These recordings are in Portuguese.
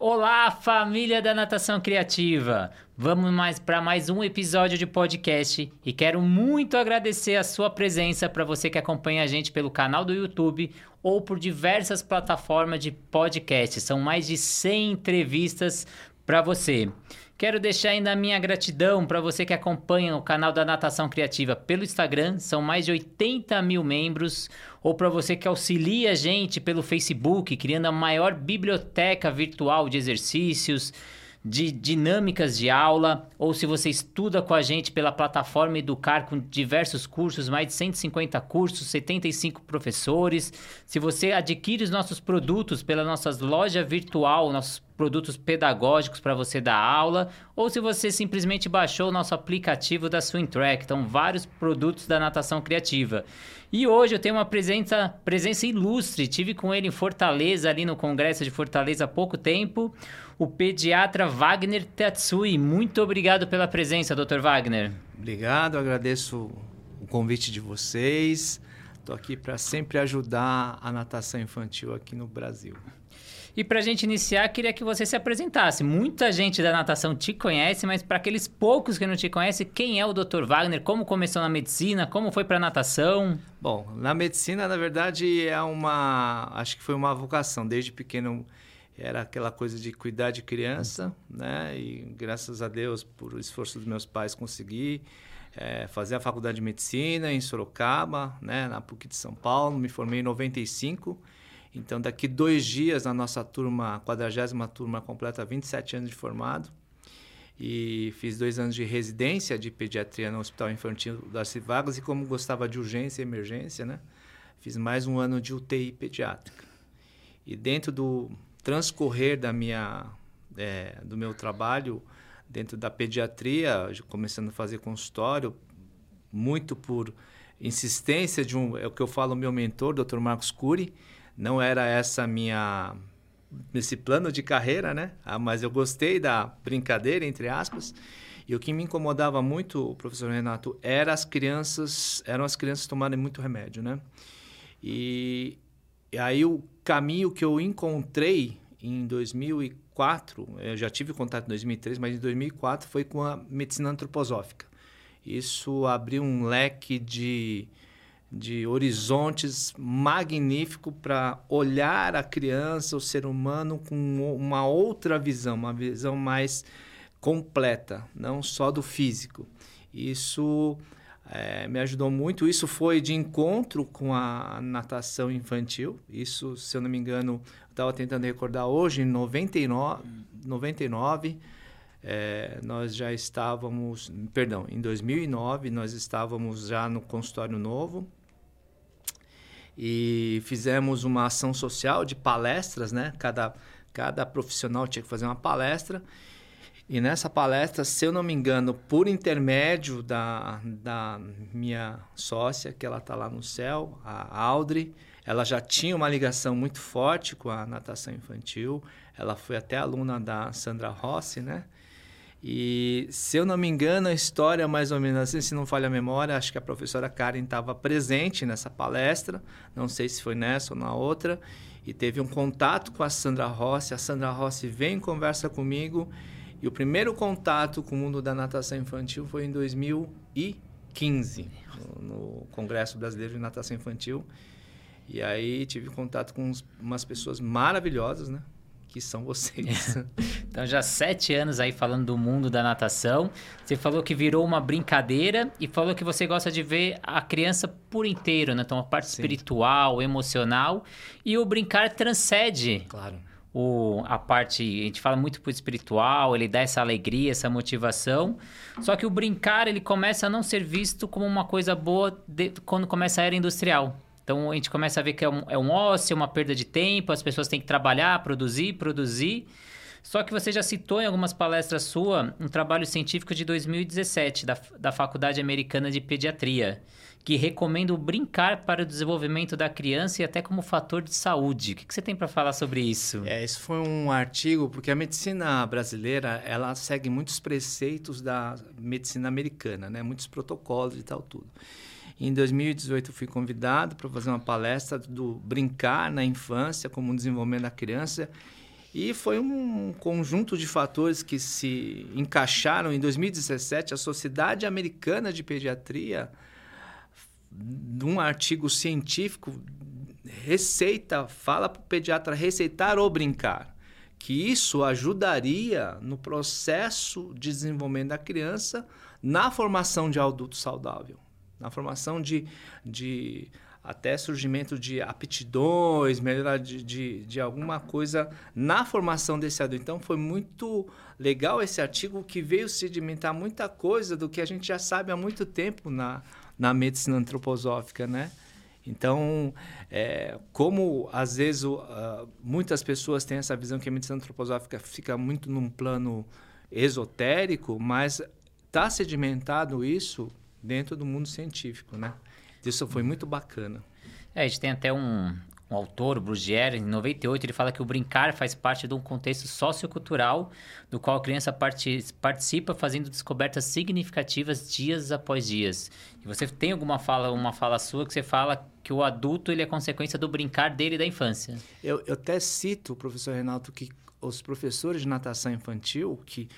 Olá, família da Natação Criativa! Vamos mais para mais um episódio de podcast e quero muito agradecer a sua presença para você que acompanha a gente pelo canal do YouTube ou por diversas plataformas de podcast. São mais de 100 entrevistas para você. Quero deixar ainda a minha gratidão para você que acompanha o canal da Natação Criativa pelo Instagram, são mais de 80 mil membros, ou para você que auxilia a gente pelo Facebook, criando a maior biblioteca virtual de exercícios, de dinâmicas de aula, ou se você estuda com a gente pela plataforma Educar com diversos cursos, mais de 150 cursos, 75 professores. Se você adquire os nossos produtos pela nossa loja virtual, nossos produtos pedagógicos para você dar aula, ou se você simplesmente baixou o nosso aplicativo da Swing Track, então vários produtos da natação criativa. E hoje eu tenho uma presença, presença ilustre, tive com ele em Fortaleza, ali no Congresso de Fortaleza há pouco tempo, o pediatra Wagner Tatsui. Muito obrigado pela presença, Dr. Wagner. Obrigado, agradeço o convite de vocês. Estou aqui para sempre ajudar a natação infantil aqui no Brasil. E para a gente iniciar, queria que você se apresentasse. Muita gente da natação te conhece, mas para aqueles poucos que não te conhecem, quem é o Dr. Wagner? Como começou na medicina? Como foi para a natação? Bom, na medicina, na verdade, é uma. Acho que foi uma vocação. Desde pequeno era aquela coisa de cuidar de criança, né? E graças a Deus, por esforço dos meus pais, consegui. É, fazer a faculdade de medicina em Sorocaba, né, na PUC de São Paulo, me formei em 95 então, daqui dois dias, a nossa turma, a quadragésima turma, completa 27 anos de formado. E fiz dois anos de residência de pediatria no Hospital Infantil das Vargas. E como gostava de urgência e emergência, né? Fiz mais um ano de UTI pediátrica. E dentro do transcorrer da minha, é, do meu trabalho dentro da pediatria, começando a fazer consultório, muito por insistência de um, é o que eu falo, meu mentor, Dr. Marcos Cury, não era essa minha esse plano de carreira, né? Ah, mas eu gostei da brincadeira entre aspas. E o que me incomodava muito, professor Renato, era as crianças, eram as crianças tomarem muito remédio, né? E, e aí o caminho que eu encontrei em 2004, eu já tive contato em 2003, mas em 2004 foi com a medicina antroposófica. Isso abriu um leque de de horizontes magnífico para olhar a criança, o ser humano com uma outra visão, uma visão mais completa, não só do físico. Isso é, me ajudou muito. Isso foi de encontro com a natação infantil. Isso, se eu não me engano, estava tentando recordar hoje, em 99, 99 é, nós já estávamos, perdão, em 2009 nós estávamos já no consultório novo e fizemos uma ação social de palestras, né? Cada, cada profissional tinha que fazer uma palestra. E nessa palestra, se eu não me engano, por intermédio da, da minha sócia, que ela está lá no céu, a Audrey, ela já tinha uma ligação muito forte com a natação infantil. Ela foi até aluna da Sandra Rossi, né? E se eu não me engano, a história mais ou menos assim, se não falha a memória, acho que a professora Karen estava presente nessa palestra, não sei se foi nessa ou na outra, e teve um contato com a Sandra Rossi. A Sandra Rossi vem conversa comigo, e o primeiro contato com o mundo da natação infantil foi em 2015, no, no Congresso Brasileiro de Natação Infantil. E aí tive contato com umas pessoas maravilhosas, né? que são vocês. então, já sete anos aí falando do mundo da natação. Você falou que virou uma brincadeira e falou que você gosta de ver a criança por inteiro, né? Então, a parte Sim. espiritual, emocional. E o brincar transcende. Claro. O, a parte, a gente fala muito pro espiritual, ele dá essa alegria, essa motivação. Só que o brincar, ele começa a não ser visto como uma coisa boa de, quando começa a era industrial. Então a gente começa a ver que é um, é um ócio, é uma perda de tempo, as pessoas têm que trabalhar, produzir, produzir. Só que você já citou em algumas palestras sua um trabalho científico de 2017 da, da Faculdade Americana de Pediatria, que recomenda o brincar para o desenvolvimento da criança e até como fator de saúde. O que, você tem para falar sobre isso? É, esse foi um artigo porque a medicina brasileira ela segue muitos preceitos da medicina americana, né? Muitos protocolos e tal tudo. Em 2018 fui convidado para fazer uma palestra do brincar na infância como um desenvolvimento da criança E foi um conjunto de fatores que se encaixaram. Em 2017, a Sociedade Americana de Pediatria, num artigo científico, receita, fala para o pediatra receitar ou brincar. Que isso ajudaria no processo de desenvolvimento da criança na formação de adulto saudável, na formação de, de até surgimento de aptidões, melhora de, de, de, alguma coisa na formação desse adulto. Então, foi muito legal esse artigo que veio sedimentar muita coisa do que a gente já sabe há muito tempo na, na medicina antroposófica, né? Então, é, como às vezes uh, muitas pessoas têm essa visão que a medicina antroposófica fica muito num plano esotérico, mas está sedimentado isso dentro do mundo científico, né? Isso foi muito bacana. É, a gente tem até um, um autor, o Brugier, em 98, ele fala que o brincar faz parte de um contexto sociocultural do qual a criança participa fazendo descobertas significativas dias após dias. E você tem alguma fala, uma fala sua que você fala que o adulto ele é consequência do brincar dele da infância. Eu, eu até cito, professor Renato, que os professores de natação infantil, que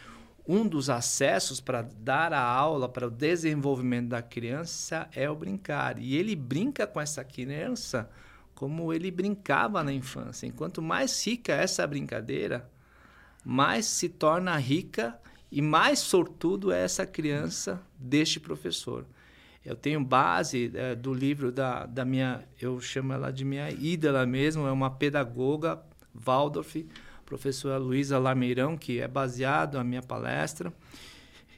um dos acessos para dar a aula para o desenvolvimento da criança é o brincar. E ele brinca com essa criança como ele brincava na infância. Enquanto mais rica é essa brincadeira, mais se torna rica e mais sortudo é essa criança deste professor. Eu tenho base é, do livro da, da minha, eu chamo ela de minha ídola mesmo, é uma pedagoga, Waldorf, professora Luísa Lameirão, que é baseado a minha palestra.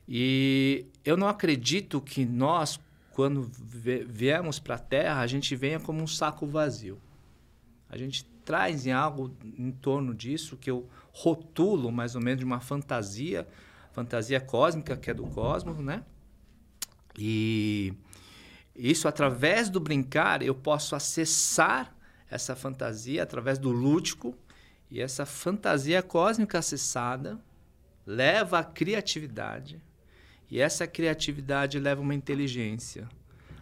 E eu não acredito que nós, quando viemos para a Terra, a gente venha como um saco vazio. A gente traz em algo em torno disso que eu rotulo mais ou menos de uma fantasia, fantasia cósmica que é do cosmos, né? E isso através do brincar eu posso acessar essa fantasia através do lúdico e essa fantasia cósmica acessada leva à criatividade. E essa criatividade leva uma inteligência.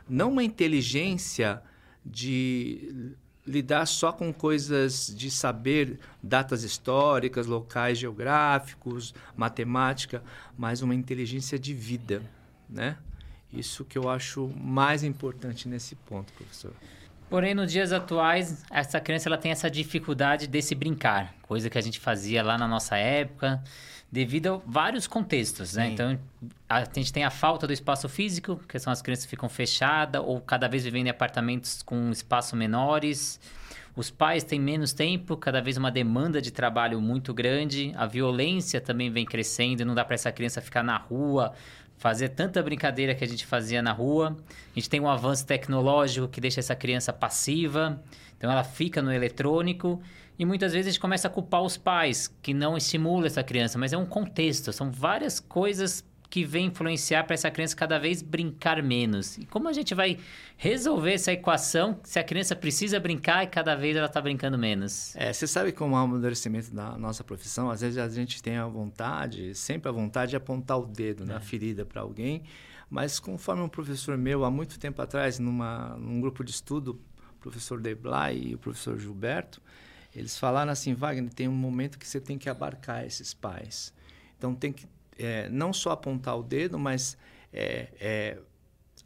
Não uma inteligência de lidar só com coisas de saber datas históricas, locais geográficos, matemática, mas uma inteligência de vida, né? Isso que eu acho mais importante nesse ponto, professor. Porém, nos dias atuais, essa criança ela tem essa dificuldade desse brincar, coisa que a gente fazia lá na nossa época, devido a vários contextos, né? Então, a gente tem a falta do espaço físico, que são as crianças que ficam fechadas ou cada vez vivendo em apartamentos com espaço menores. Os pais têm menos tempo, cada vez uma demanda de trabalho muito grande. A violência também vem crescendo, não dá para essa criança ficar na rua fazer tanta brincadeira que a gente fazia na rua. A gente tem um avanço tecnológico que deixa essa criança passiva, então ela fica no eletrônico. E muitas vezes a gente começa a culpar os pais que não estimulam essa criança, mas é um contexto, são várias coisas que vem influenciar para essa criança cada vez brincar menos. E como a gente vai resolver essa equação se a criança precisa brincar e cada vez ela está brincando menos? É, você sabe como é o amadurecimento da nossa profissão? Às vezes a gente tem a vontade, sempre a vontade de apontar o dedo na é. ferida para alguém, mas conforme um professor meu, há muito tempo atrás, numa, num grupo de estudo, o professor Deblay e o professor Gilberto, eles falaram assim, Wagner, tem um momento que você tem que abarcar esses pais. Então tem que é, não só apontar o dedo, mas é, é,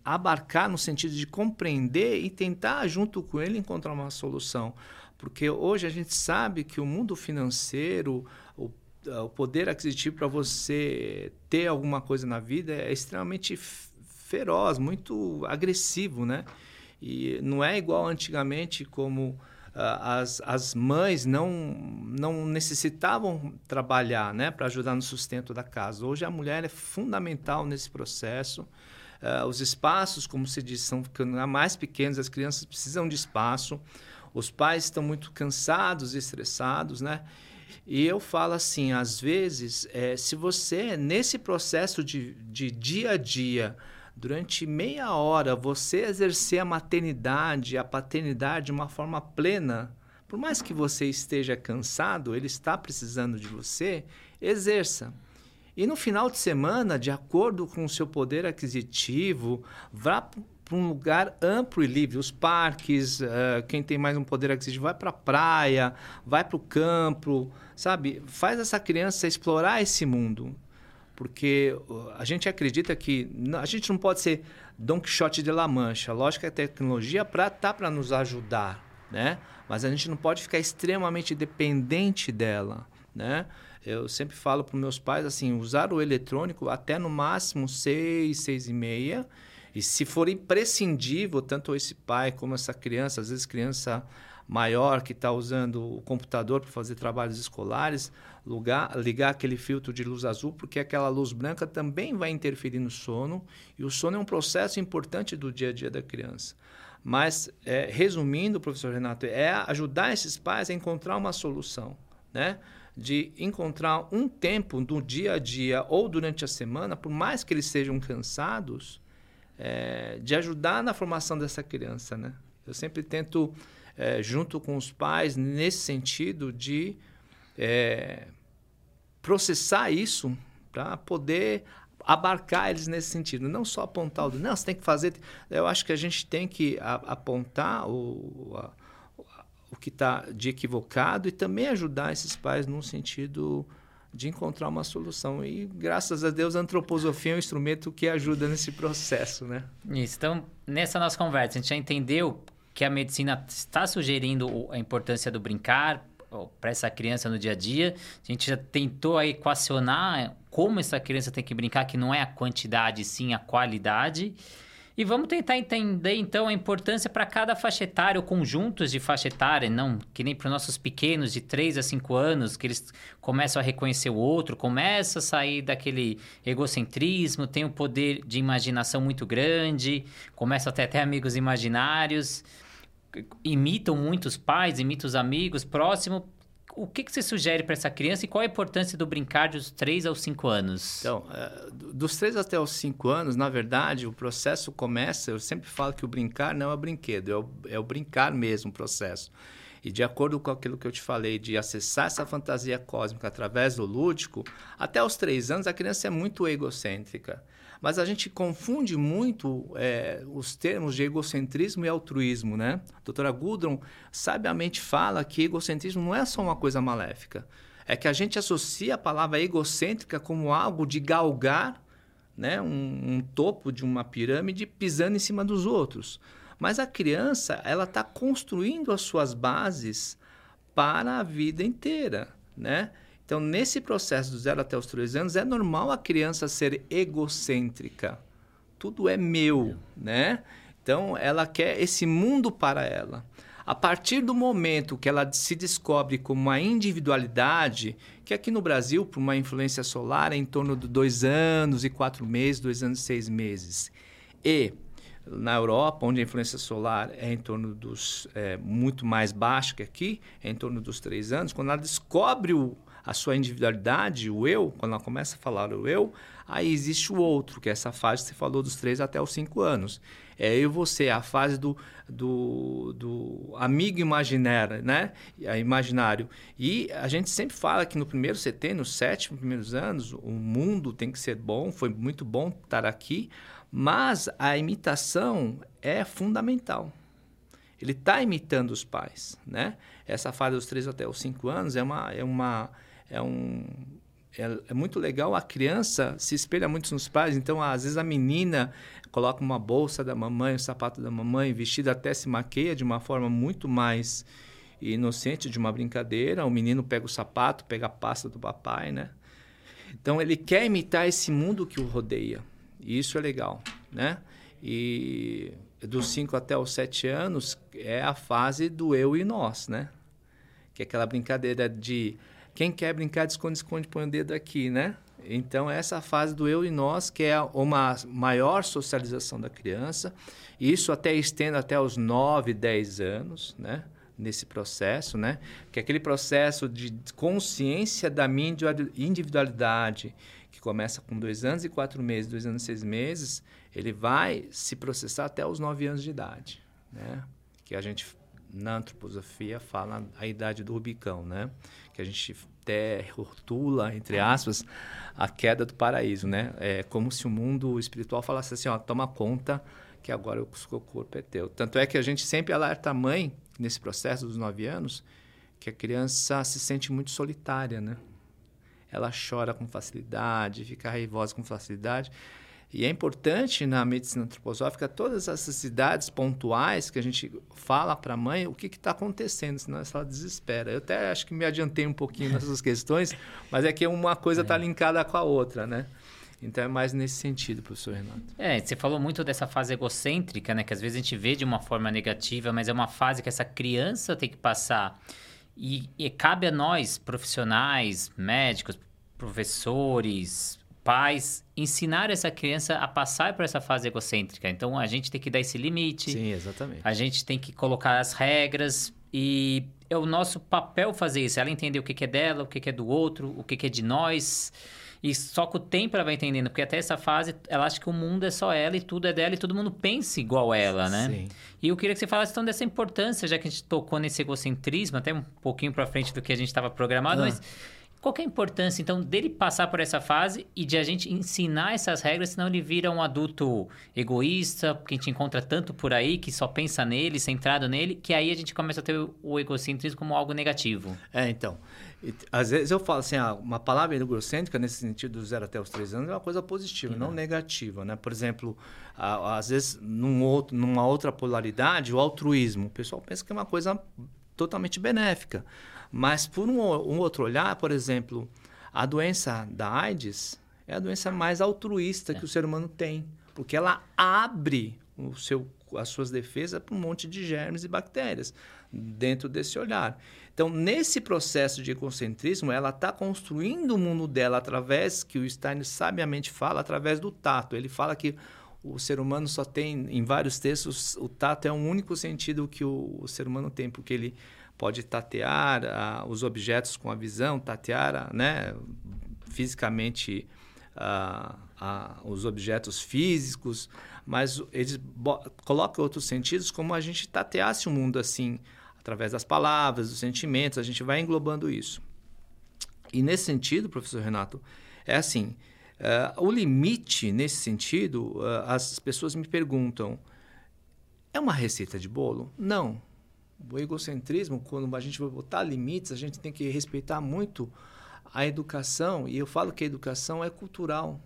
abarcar no sentido de compreender e tentar, junto com ele, encontrar uma solução. Porque hoje a gente sabe que o mundo financeiro, o, o poder aquisitivo para você ter alguma coisa na vida é extremamente feroz, muito agressivo, né? E não é igual antigamente como as, as mães não, não necessitavam trabalhar né, para ajudar no sustento da casa. Hoje a mulher é fundamental nesse processo. Uh, os espaços, como se diz, são ficando mais pequenos, as crianças precisam de espaço. Os pais estão muito cansados e estressados, né? E eu falo assim, às vezes, é, se você, nesse processo de, de dia a dia, durante meia hora você exercer a maternidade, a paternidade de uma forma plena, por mais que você esteja cansado, ele está precisando de você, exerça. E no final de semana, de acordo com o seu poder aquisitivo, vá para um lugar amplo e livre. Os parques, uh, quem tem mais um poder aquisitivo, vai para a praia, vai para o campo, sabe? Faz essa criança explorar esse mundo. Porque a gente acredita que a gente não pode ser Don Quixote de La Mancha. Lógico que a tecnologia para tá para nos ajudar, né? Mas a gente não pode ficar extremamente dependente dela, né? Eu sempre falo para meus pais assim, usar o eletrônico até no máximo seis, seis e meia. E se for imprescindível, tanto esse pai como essa criança, às vezes criança maior que está usando o computador para fazer trabalhos escolares, lugar, ligar aquele filtro de luz azul, porque aquela luz branca também vai interferir no sono. E o sono é um processo importante do dia a dia da criança. Mas, é, resumindo, professor Renato, é ajudar esses pais a encontrar uma solução, né? De encontrar um tempo no dia a dia ou durante a semana, por mais que eles sejam cansados, é, de ajudar na formação dessa criança, né? Eu sempre tento é, junto com os pais, nesse sentido de é, processar isso para poder abarcar eles nesse sentido, não só apontar o não, você tem que fazer. Eu acho que a gente tem que apontar o, a, o que está de equivocado e também ajudar esses pais num sentido de encontrar uma solução. E graças a Deus a antroposofia é um instrumento que ajuda nesse processo, né? Isso. Então, nessa nossa conversa, a gente já entendeu que a medicina está sugerindo a importância do brincar para essa criança no dia a dia. A gente já tentou equacionar como essa criança tem que brincar, que não é a quantidade, sim a qualidade. E vamos tentar entender então a importância para cada faixa etária, ou conjuntos de faixa etária, não que nem para os nossos pequenos de 3 a 5 anos, que eles começam a reconhecer o outro, começa a sair daquele egocentrismo, tem um poder de imaginação muito grande, começa a ter até amigos imaginários imitam muitos pais, imitam os amigos próximos. O que, que você sugere para essa criança e qual a importância do brincar dos 3 aos 5 anos? Então, é, dos 3 até os 5 anos, na verdade, o processo começa. Eu sempre falo que o brincar não é brinquedo, é o, é o brincar mesmo o processo. E de acordo com aquilo que eu te falei, de acessar essa fantasia cósmica através do lúdico, até os 3 anos a criança é muito egocêntrica. Mas a gente confunde muito é, os termos de egocentrismo e altruísmo, né? A doutora Gudrun sabiamente fala que egocentrismo não é só uma coisa maléfica. É que a gente associa a palavra egocêntrica como algo de galgar né, um, um topo de uma pirâmide pisando em cima dos outros. Mas a criança, ela está construindo as suas bases para a vida inteira, né? Então, nesse processo do zero até os três anos, é normal a criança ser egocêntrica. Tudo é meu, né? Então, ela quer esse mundo para ela. A partir do momento que ela se descobre como uma individualidade, que aqui no Brasil, por uma influência solar, é em torno de dois anos e quatro meses, dois anos e seis meses. E na Europa, onde a influência solar é em torno dos é, muito mais baixa que aqui, é em torno dos três anos, quando ela descobre o, a sua individualidade, o eu, quando ela começa a falar o eu, aí existe o outro, que é essa fase que você falou dos três até os cinco anos. É eu e você, a fase do, do, do amigo imaginário, né? imaginário. E a gente sempre fala que no primeiro CT, nos sete primeiros anos, o mundo tem que ser bom, foi muito bom estar aqui, mas a imitação é fundamental. Ele está imitando os pais, né? Essa fase dos três até os cinco anos é uma, é uma é um é, é, muito legal. A criança se espelha muito nos pais. Então, às vezes a menina coloca uma bolsa da mamãe, um sapato da mamãe, vestida até se maqueia de uma forma muito mais inocente de uma brincadeira. O menino pega o sapato, pega a pasta do papai, né? Então ele quer imitar esse mundo que o rodeia. E isso é legal, né? E dos 5 até os 7 anos é a fase do eu e nós, né? Que é aquela brincadeira de quem quer brincar de esconde-esconde põe o dedo aqui, né? Então, essa fase do eu e nós, que é uma maior socialização da criança, isso até estende até os 9, 10 anos, né? Nesse processo, né? Que é aquele processo de consciência da minha individualidade, que começa com dois anos e quatro meses, dois anos e seis meses, ele vai se processar até os 9 anos de idade, né? Que a gente na antroposofia fala a idade do Rubicão, né? Que a gente até rotula, entre aspas, a queda do paraíso, né? É como se o mundo espiritual falasse assim, ó, toma conta que agora o seu corpo é teu. Tanto é que a gente sempre alerta a mãe, nesse processo dos nove anos, que a criança se sente muito solitária, né? Ela chora com facilidade, fica raivosa com facilidade. E é importante na medicina antroposófica todas essas cidades pontuais que a gente fala para a mãe o que está acontecendo, senão ela desespera. Eu até acho que me adiantei um pouquinho nessas questões, mas é que uma coisa está é. linkada com a outra, né? Então é mais nesse sentido, professor Renato. É, você falou muito dessa fase egocêntrica, né? Que às vezes a gente vê de uma forma negativa, mas é uma fase que essa criança tem que passar. E, e cabe a nós, profissionais, médicos, professores, pais ensinar essa criança a passar por essa fase egocêntrica. Então a gente tem que dar esse limite. Sim, exatamente. A gente tem que colocar as regras e é o nosso papel fazer isso. Ela entender o que, é dela, o que, é do outro, o que, que é de nós. E só com o tempo ela vai entendendo, porque até essa fase ela acha que o mundo é só ela e tudo é dela e todo mundo pensa igual ela, né? Sim. E eu queria que você falasse então dessa importância, já que a gente tocou nesse egocentrismo, até um pouquinho para frente do que a gente estava programado, ah. mas qual é a importância, então, dele passar por essa fase e de a gente ensinar essas regras, senão ele vira um adulto egoísta, que a gente encontra tanto por aí, que só pensa nele, centrado nele, que aí a gente começa a ter o egocentrismo como algo negativo. É, então. Às vezes eu falo assim, ah, uma palavra egocêntrica, nesse sentido do zero até os três anos, é uma coisa positiva, não negativa, né? Por exemplo, às vezes, num outro, numa outra polaridade, o altruísmo. O pessoal pensa que é uma coisa totalmente benéfica. Mas por um, um outro olhar, por exemplo, a doença da AIDS é a doença mais altruísta é. que o ser humano tem, porque ela abre o seu, as suas defesas para um monte de germes e bactérias dentro desse olhar. Então, nesse processo de egocentrismo, ela está construindo o mundo dela através, que o Stein sabiamente fala, através do tato. Ele fala que o ser humano só tem, em vários textos, o tato é o único sentido que o, o ser humano tem, porque ele pode tatear ah, os objetos com a visão, tatear ah, né, fisicamente ah, ah, os objetos físicos, mas eles colocam outros sentidos como a gente tateasse o mundo assim, através das palavras, dos sentimentos, a gente vai englobando isso. E nesse sentido, professor Renato, é assim, uh, o limite nesse sentido, uh, as pessoas me perguntam, é uma receita de bolo? Não, o egocentrismo, quando a gente vai botar limites, a gente tem que respeitar muito a educação. E eu falo que a educação é cultural,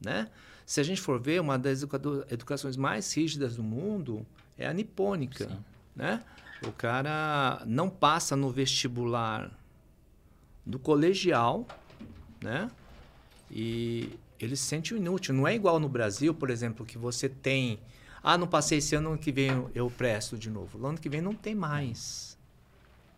né? Se a gente for ver, uma das educações mais rígidas do mundo é a nipônica, Sim. né? O cara não passa no vestibular do colegial, né? E ele se sente inútil. Não é igual no Brasil, por exemplo, que você tem ah, não passei esse ano, ano que vem eu presto de novo. No ano que vem não tem mais.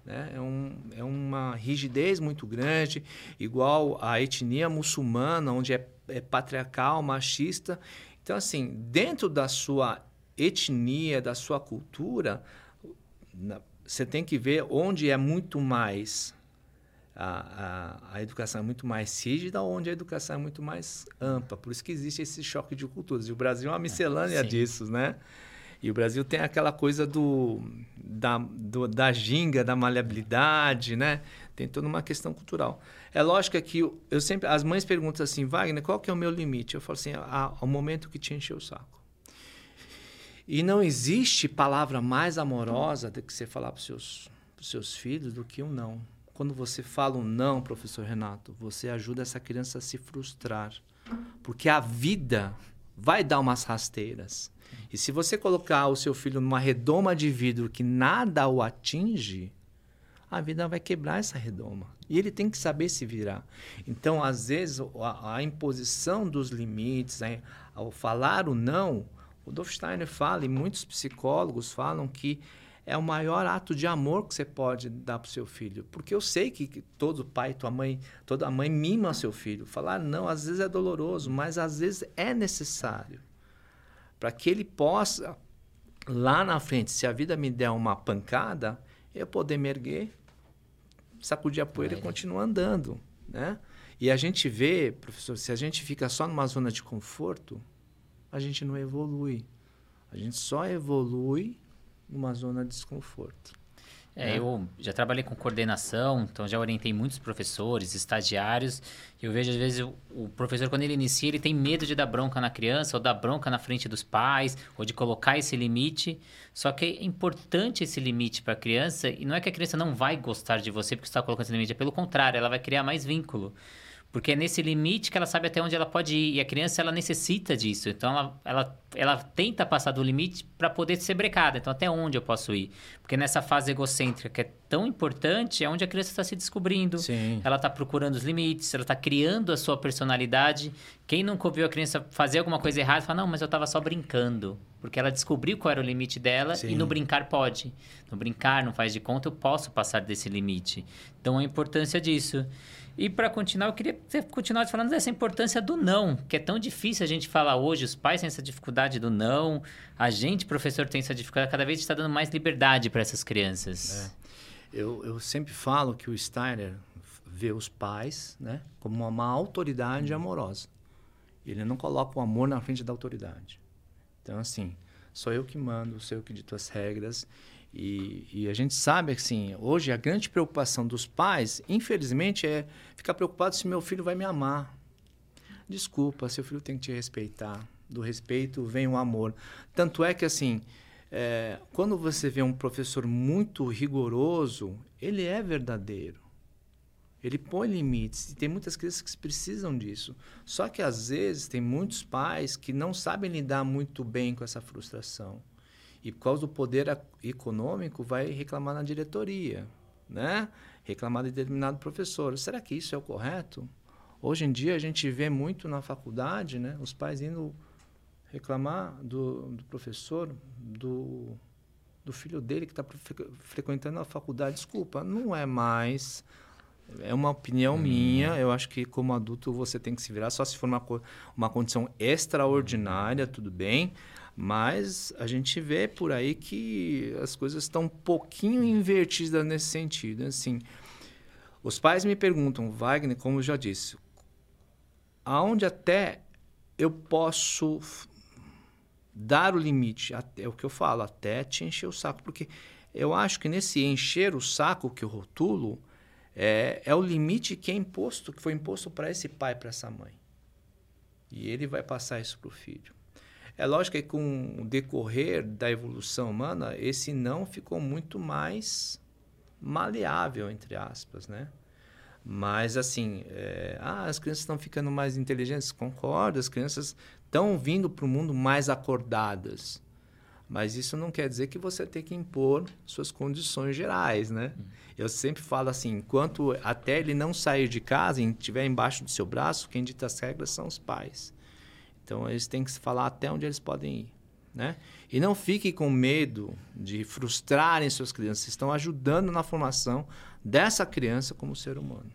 Né? É, um, é uma rigidez muito grande, igual a etnia muçulmana, onde é, é patriarcal, machista. Então, assim, dentro da sua etnia, da sua cultura, você tem que ver onde é muito mais a, a, a, educação é muito mais rígida, onde a educação é muito mais ampla. Por isso que existe esse choque de culturas. E o Brasil é uma miscelânea é, disso, né? E o Brasil tem aquela coisa do da, do, da ginga, da maleabilidade, né? Tem toda uma questão cultural. É lógico que eu sempre... As mães perguntam assim, Wagner, qual que é o meu limite? Eu falo assim, ao momento que te encheu o saco. E não existe palavra mais amorosa do que você falar para os seus, seus filhos do que um não. Quando você fala um não, professor Renato, você ajuda essa criança a se frustrar. Porque a vida vai dar umas rasteiras. E se você colocar o seu filho numa redoma de vidro que nada o atinge, a vida vai quebrar essa redoma. E ele tem que saber se virar. Então, às vezes, a, a imposição dos limites, a, ao falar o não, o Dolph Steiner fala, e muitos psicólogos falam que é o maior ato de amor que você pode dar para o seu filho. Porque eu sei que, que todo pai, tua mãe, toda mãe mima seu filho. Falar não, às vezes é doloroso, mas às vezes é necessário. Para que ele possa, lá na frente, se a vida me der uma pancada, eu poder me erguer, sacudir a poeira é. e continuar andando. Né? E a gente vê, professor, se a gente fica só numa zona de conforto, a gente não evolui. A gente só evolui numa zona de desconforto. É, né? eu já trabalhei com coordenação, então já orientei muitos professores, estagiários. E eu vejo, às vezes, o, o professor, quando ele inicia, ele tem medo de dar bronca na criança, ou dar bronca na frente dos pais, ou de colocar esse limite. Só que é importante esse limite para a criança, e não é que a criança não vai gostar de você porque você está colocando esse limite, é pelo contrário, ela vai criar mais vínculo. Porque é nesse limite que ela sabe até onde ela pode ir. E a criança, ela necessita disso. Então, ela, ela, ela tenta passar do limite para poder ser brecada. Então, até onde eu posso ir? Porque nessa fase egocêntrica que é tão importante, é onde a criança está se descobrindo. Sim. Ela está procurando os limites, ela está criando a sua personalidade. Quem nunca ouviu a criança fazer alguma coisa errada, fala, não, mas eu estava só brincando. Porque ela descobriu qual era o limite dela Sim. e no brincar pode. No brincar, não faz de conta, eu posso passar desse limite. Então, a importância disso. E para continuar, eu queria ter continuado falando dessa importância do não, que é tão difícil a gente falar hoje. Os pais têm essa dificuldade do não, a gente, professor, tem essa dificuldade. Cada vez está dando mais liberdade para essas crianças. É. Eu, eu sempre falo que o Steiner vê os pais né, como uma autoridade amorosa. Ele não coloca o amor na frente da autoridade. Então, assim, sou eu que mando, sou eu que dito as regras. E, e, a gente sabe assim, hoje a grande preocupação dos pais, infelizmente, é ficar preocupado se meu filho vai me amar. Desculpa, seu filho tem que te respeitar. Do respeito vem o amor. Tanto é que, assim, é, quando você vê um professor muito rigoroso, ele é verdadeiro. Ele põe limites. E tem muitas crianças que precisam disso. Só que, às vezes, tem muitos pais que não sabem lidar muito bem com essa frustração e por causa do poder econômico vai reclamar na diretoria, né? Reclamar de determinado professor. Será que isso é o correto? Hoje em dia a gente vê muito na faculdade, né? Os pais indo reclamar do, do professor, do, do filho dele que está frequentando a faculdade. Desculpa, não é mais. É uma opinião hum. minha. Eu acho que como adulto você tem que se virar, só se for uma, uma condição extraordinária, tudo bem. Mas a gente vê por aí que as coisas estão um pouquinho invertidas nesse sentido. Assim, os pais me perguntam, Wagner, como eu já disse, aonde até eu posso dar o limite? É o que eu falo, até te encher o saco. Porque eu acho que nesse encher o saco que eu rotulo é, é o limite que é imposto, que foi imposto para esse pai, para essa mãe. E ele vai passar isso para o filho. É lógico que com o decorrer da evolução humana, esse não ficou muito mais maleável, entre aspas, né? Mas, assim, é, ah, as crianças estão ficando mais inteligentes. Concordo, as crianças estão vindo para o mundo mais acordadas. Mas isso não quer dizer que você tem que impor suas condições gerais, né? Uhum. Eu sempre falo assim, enquanto até ele não sair de casa e estiver embaixo do seu braço, quem dita as regras são os pais. Então eles têm que falar até onde eles podem ir, né? E não fiquem com medo de frustrarem suas crianças, estão ajudando na formação dessa criança como ser humano.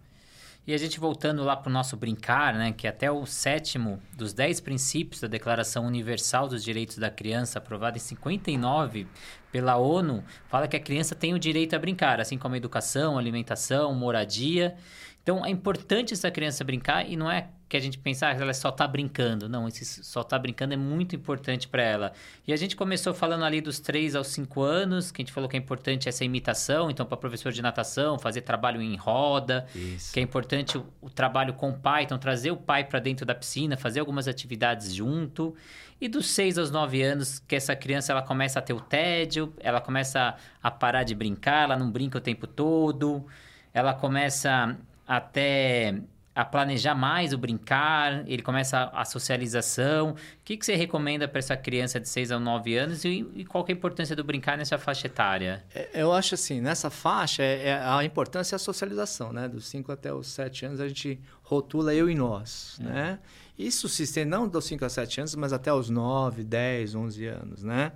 E a gente voltando lá para o nosso brincar, né, que até o sétimo dos dez princípios da Declaração Universal dos Direitos da Criança, aprovada em 59 pela ONU, fala que a criança tem o direito a brincar, assim como a educação, alimentação, moradia. Então é importante essa criança brincar e não é que a gente pensa, ah, ela só está brincando. Não, esse só está brincando é muito importante para ela. E a gente começou falando ali dos 3 aos 5 anos, que a gente falou que é importante essa imitação, então para professor de natação, fazer trabalho em roda, Isso. que é importante o, o, trabalho com o pai, então trazer o pai para dentro da piscina, fazer algumas atividades junto. E dos 6 aos 9 anos, que essa criança ela começa a ter o tédio, ela começa a parar de brincar, ela não brinca o tempo todo, ela começa até a planejar mais o brincar, ele começa a, socialização. O que, que você recomenda para essa criança de 6 a 9 anos e, e, qual é a importância do brincar nessa faixa etária? É, eu acho assim, nessa faixa, é, é, a importância é a socialização, né? Dos 5 até os 7 anos a gente rotula eu e nós, é. né? Isso se estende não dos 5 a 7 anos, mas até os 9, 10, 11 anos, né?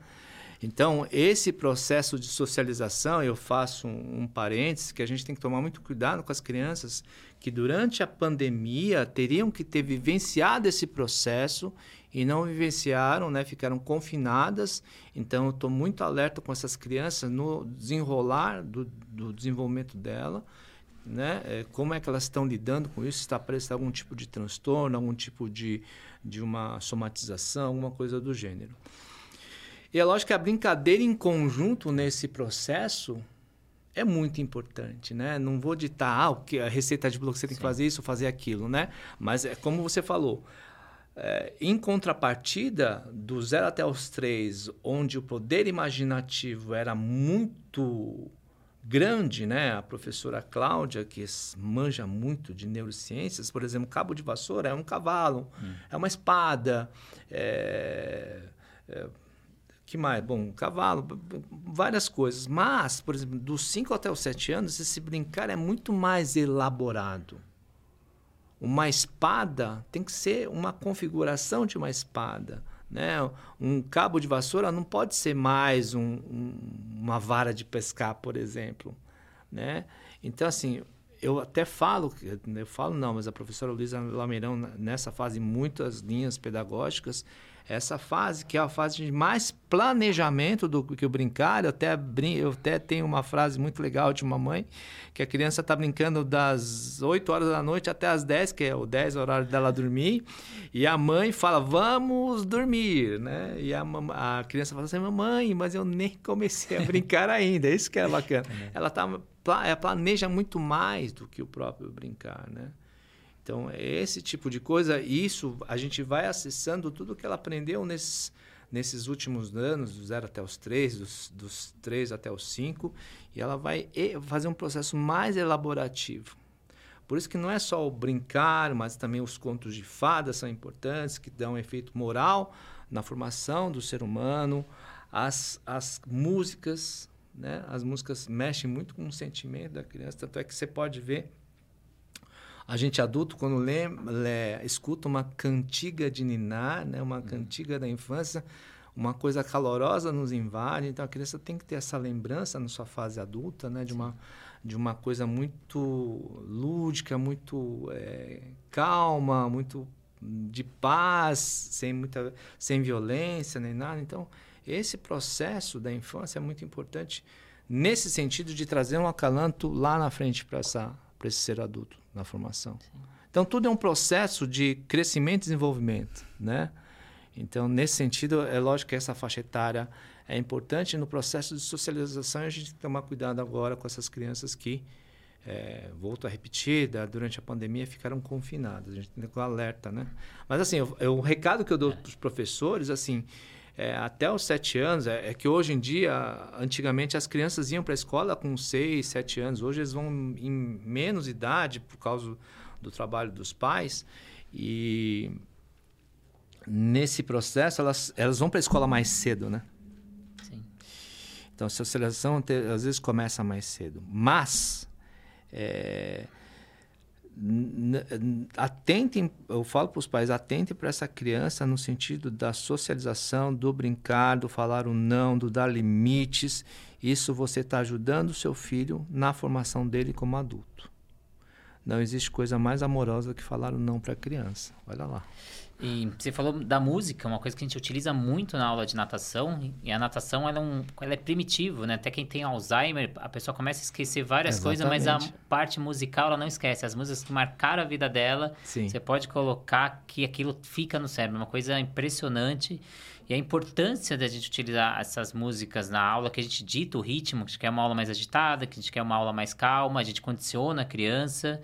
Então, esse processo de socialização, eu faço um, um parênteses, que a gente tem que tomar muito cuidado com as crianças que durante a pandemia teriam que ter vivenciado esse processo e não vivenciaram, né? ficaram confinadas. Então, eu estou muito alerta com essas crianças no desenrolar do, do desenvolvimento dela. Né? É, como é que elas estão lidando com isso? Está presente algum tipo de transtorno, algum tipo de, de uma somatização, alguma coisa do gênero. E é lógico que a brincadeira em conjunto nesse processo é muito importante, né? Não vou ditar ah, o que a receita de que você tem Sim. que fazer isso, fazer aquilo, né? Mas é como você falou, é, em contrapartida, do zero até os três, onde o poder imaginativo era muito grande, né? A professora Cláudia, que manja muito de neurociências, por exemplo, cabo de vassoura é um cavalo, hum. é uma espada, é, é, que mais? Bom, cavalo, várias coisas. Mas, por exemplo, dos 5 até os 7 anos, esse brincar é muito mais elaborado. Uma espada tem que ser uma configuração de uma espada. Né? Um cabo de vassoura não pode ser mais um, um, uma vara de pescar, por exemplo. Né? Então, assim, eu até falo, eu falo não, mas a professora Luísa Lameirão, nessa fase, muitas linhas pedagógicas, essa fase que é a fase de mais planejamento do que o brincar. Eu até, brin eu até tenho uma frase muito legal de uma mãe, que a criança está brincando das 8 horas da noite até as 10, que é o 10 horário dela dormir, e a mãe fala, vamos dormir, né? E a, a criança fala assim, mamãe, mas eu nem comecei a brincar ainda. É isso que é bacana. É. Ela, tá, ela planeja muito mais do que o próprio brincar, né? Então, é esse tipo de coisa, isso a gente vai acessando tudo que ela aprendeu nesses, nesses últimos anos, do zero até os três, dos, dos três até os cinco, e ela vai fazer um processo mais elaborativo. Por isso que não é só o brincar, mas também os contos de fadas são importantes, que dão um efeito moral na formação do ser humano. As, as músicas, né? as músicas mexem muito com o sentimento da criança, tanto é que você pode ver a gente adulto, quando lê, lê, escuta uma cantiga de ninar, né? uma cantiga da infância, uma coisa calorosa nos invade. Então, a criança tem que ter essa lembrança na sua fase adulta, né? de, uma, de uma coisa muito lúdica, muito é, calma, muito de paz, sem, muita, sem violência nem nada. Então, esse processo da infância é muito importante nesse sentido de trazer um acalanto lá na frente para esse ser adulto na formação. Sim. Então tudo é um processo de crescimento e desenvolvimento, né? Então nesse sentido é lógico que essa faixa etária é importante no processo de socialização a gente tem que tomar cuidado agora com essas crianças que é, volto a repetir, da, durante a pandemia ficaram confinadas. A gente tem que alerta, né? Mas assim, eu, eu, o recado que eu dou é. para os professores, assim, é, até os sete anos, é, é, que hoje em dia, antigamente as crianças iam para a escola com seis, sete anos, hoje eles vão em menos idade por causa do trabalho dos pais e nesse processo elas, elas vão para a escola mais cedo, né? Sim. Então a socialização às vezes começa mais cedo, mas é, atentem, eu falo para os pais, atentem para essa criança no sentido da socialização, do brincar, do falar o não, do dar limites. Isso você está ajudando o seu filho na formação dele como adulto. Não existe coisa mais amorosa que falar o não para a criança. Olha lá. E você falou da música, uma coisa que a gente utiliza muito na aula de natação. E a natação ela é, um, ela é primitivo, né? Até quem tem Alzheimer, a pessoa começa a esquecer várias Exatamente. coisas, mas a parte musical ela não esquece. As músicas que marcaram a vida dela, Sim. você pode colocar que aquilo fica no cérebro. Uma coisa impressionante. E a importância da gente utilizar essas músicas na aula, que a gente dita o ritmo, que a gente quer uma aula mais agitada, que a gente quer uma aula mais calma, a gente condiciona a criança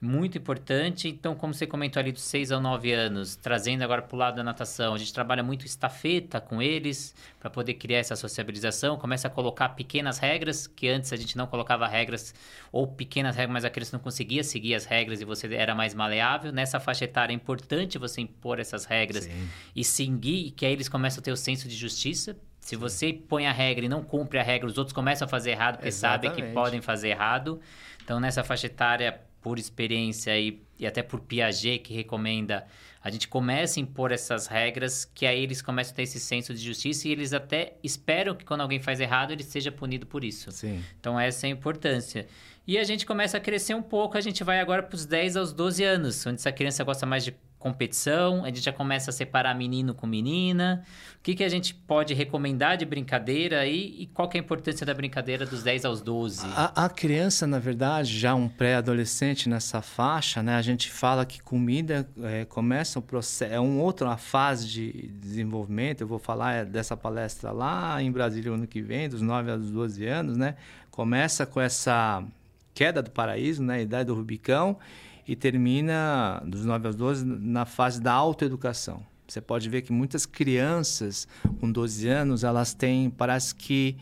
muito importante. Então, como você comentou ali dos 6 a 9 anos, trazendo agora para o lado da natação, a gente trabalha muito estafeta com eles para poder criar essa sociabilização. Começa a colocar pequenas regras, que antes a gente não colocava regras, ou pequenas regras, mas a criança não conseguia seguir as regras e você era mais maleável. Nessa faixa etária é importante você impor essas regras Sim. e seguir, que aí eles começam a ter o senso de justiça. Se você põe a regra e não cumpre a regra, os outros começam a fazer errado porque Exatamente. sabem que podem fazer errado. Então, nessa faixa etária, por experiência e, e até por Piaget, que recomenda, a gente começa a impor essas regras, que aí eles começam a ter esse senso de justiça e eles até esperam que quando alguém faz errado, ele seja punido por isso. Sim. Então, essa é a importância. E a gente começa a crescer um pouco, a gente vai agora para os 10 aos 12 anos, onde essa criança gosta mais de competição, a gente já começa a separar menino com menina. O que, que a gente pode recomendar de brincadeira aí e qual que é a importância da brincadeira dos 10 aos 12? A, a criança, na verdade, já um pré-adolescente nessa faixa, né? A gente fala que comida é, começa um processo, é um outra fase de desenvolvimento. Eu vou falar dessa palestra lá em Brasília ano que vem, dos 9 aos 12 anos, né? começa com essa queda do paraíso, né, idade do Rubicão, e termina dos 9 aos 12 na fase da autoeducação. Você pode ver que muitas crianças com 12 anos, elas têm, parece que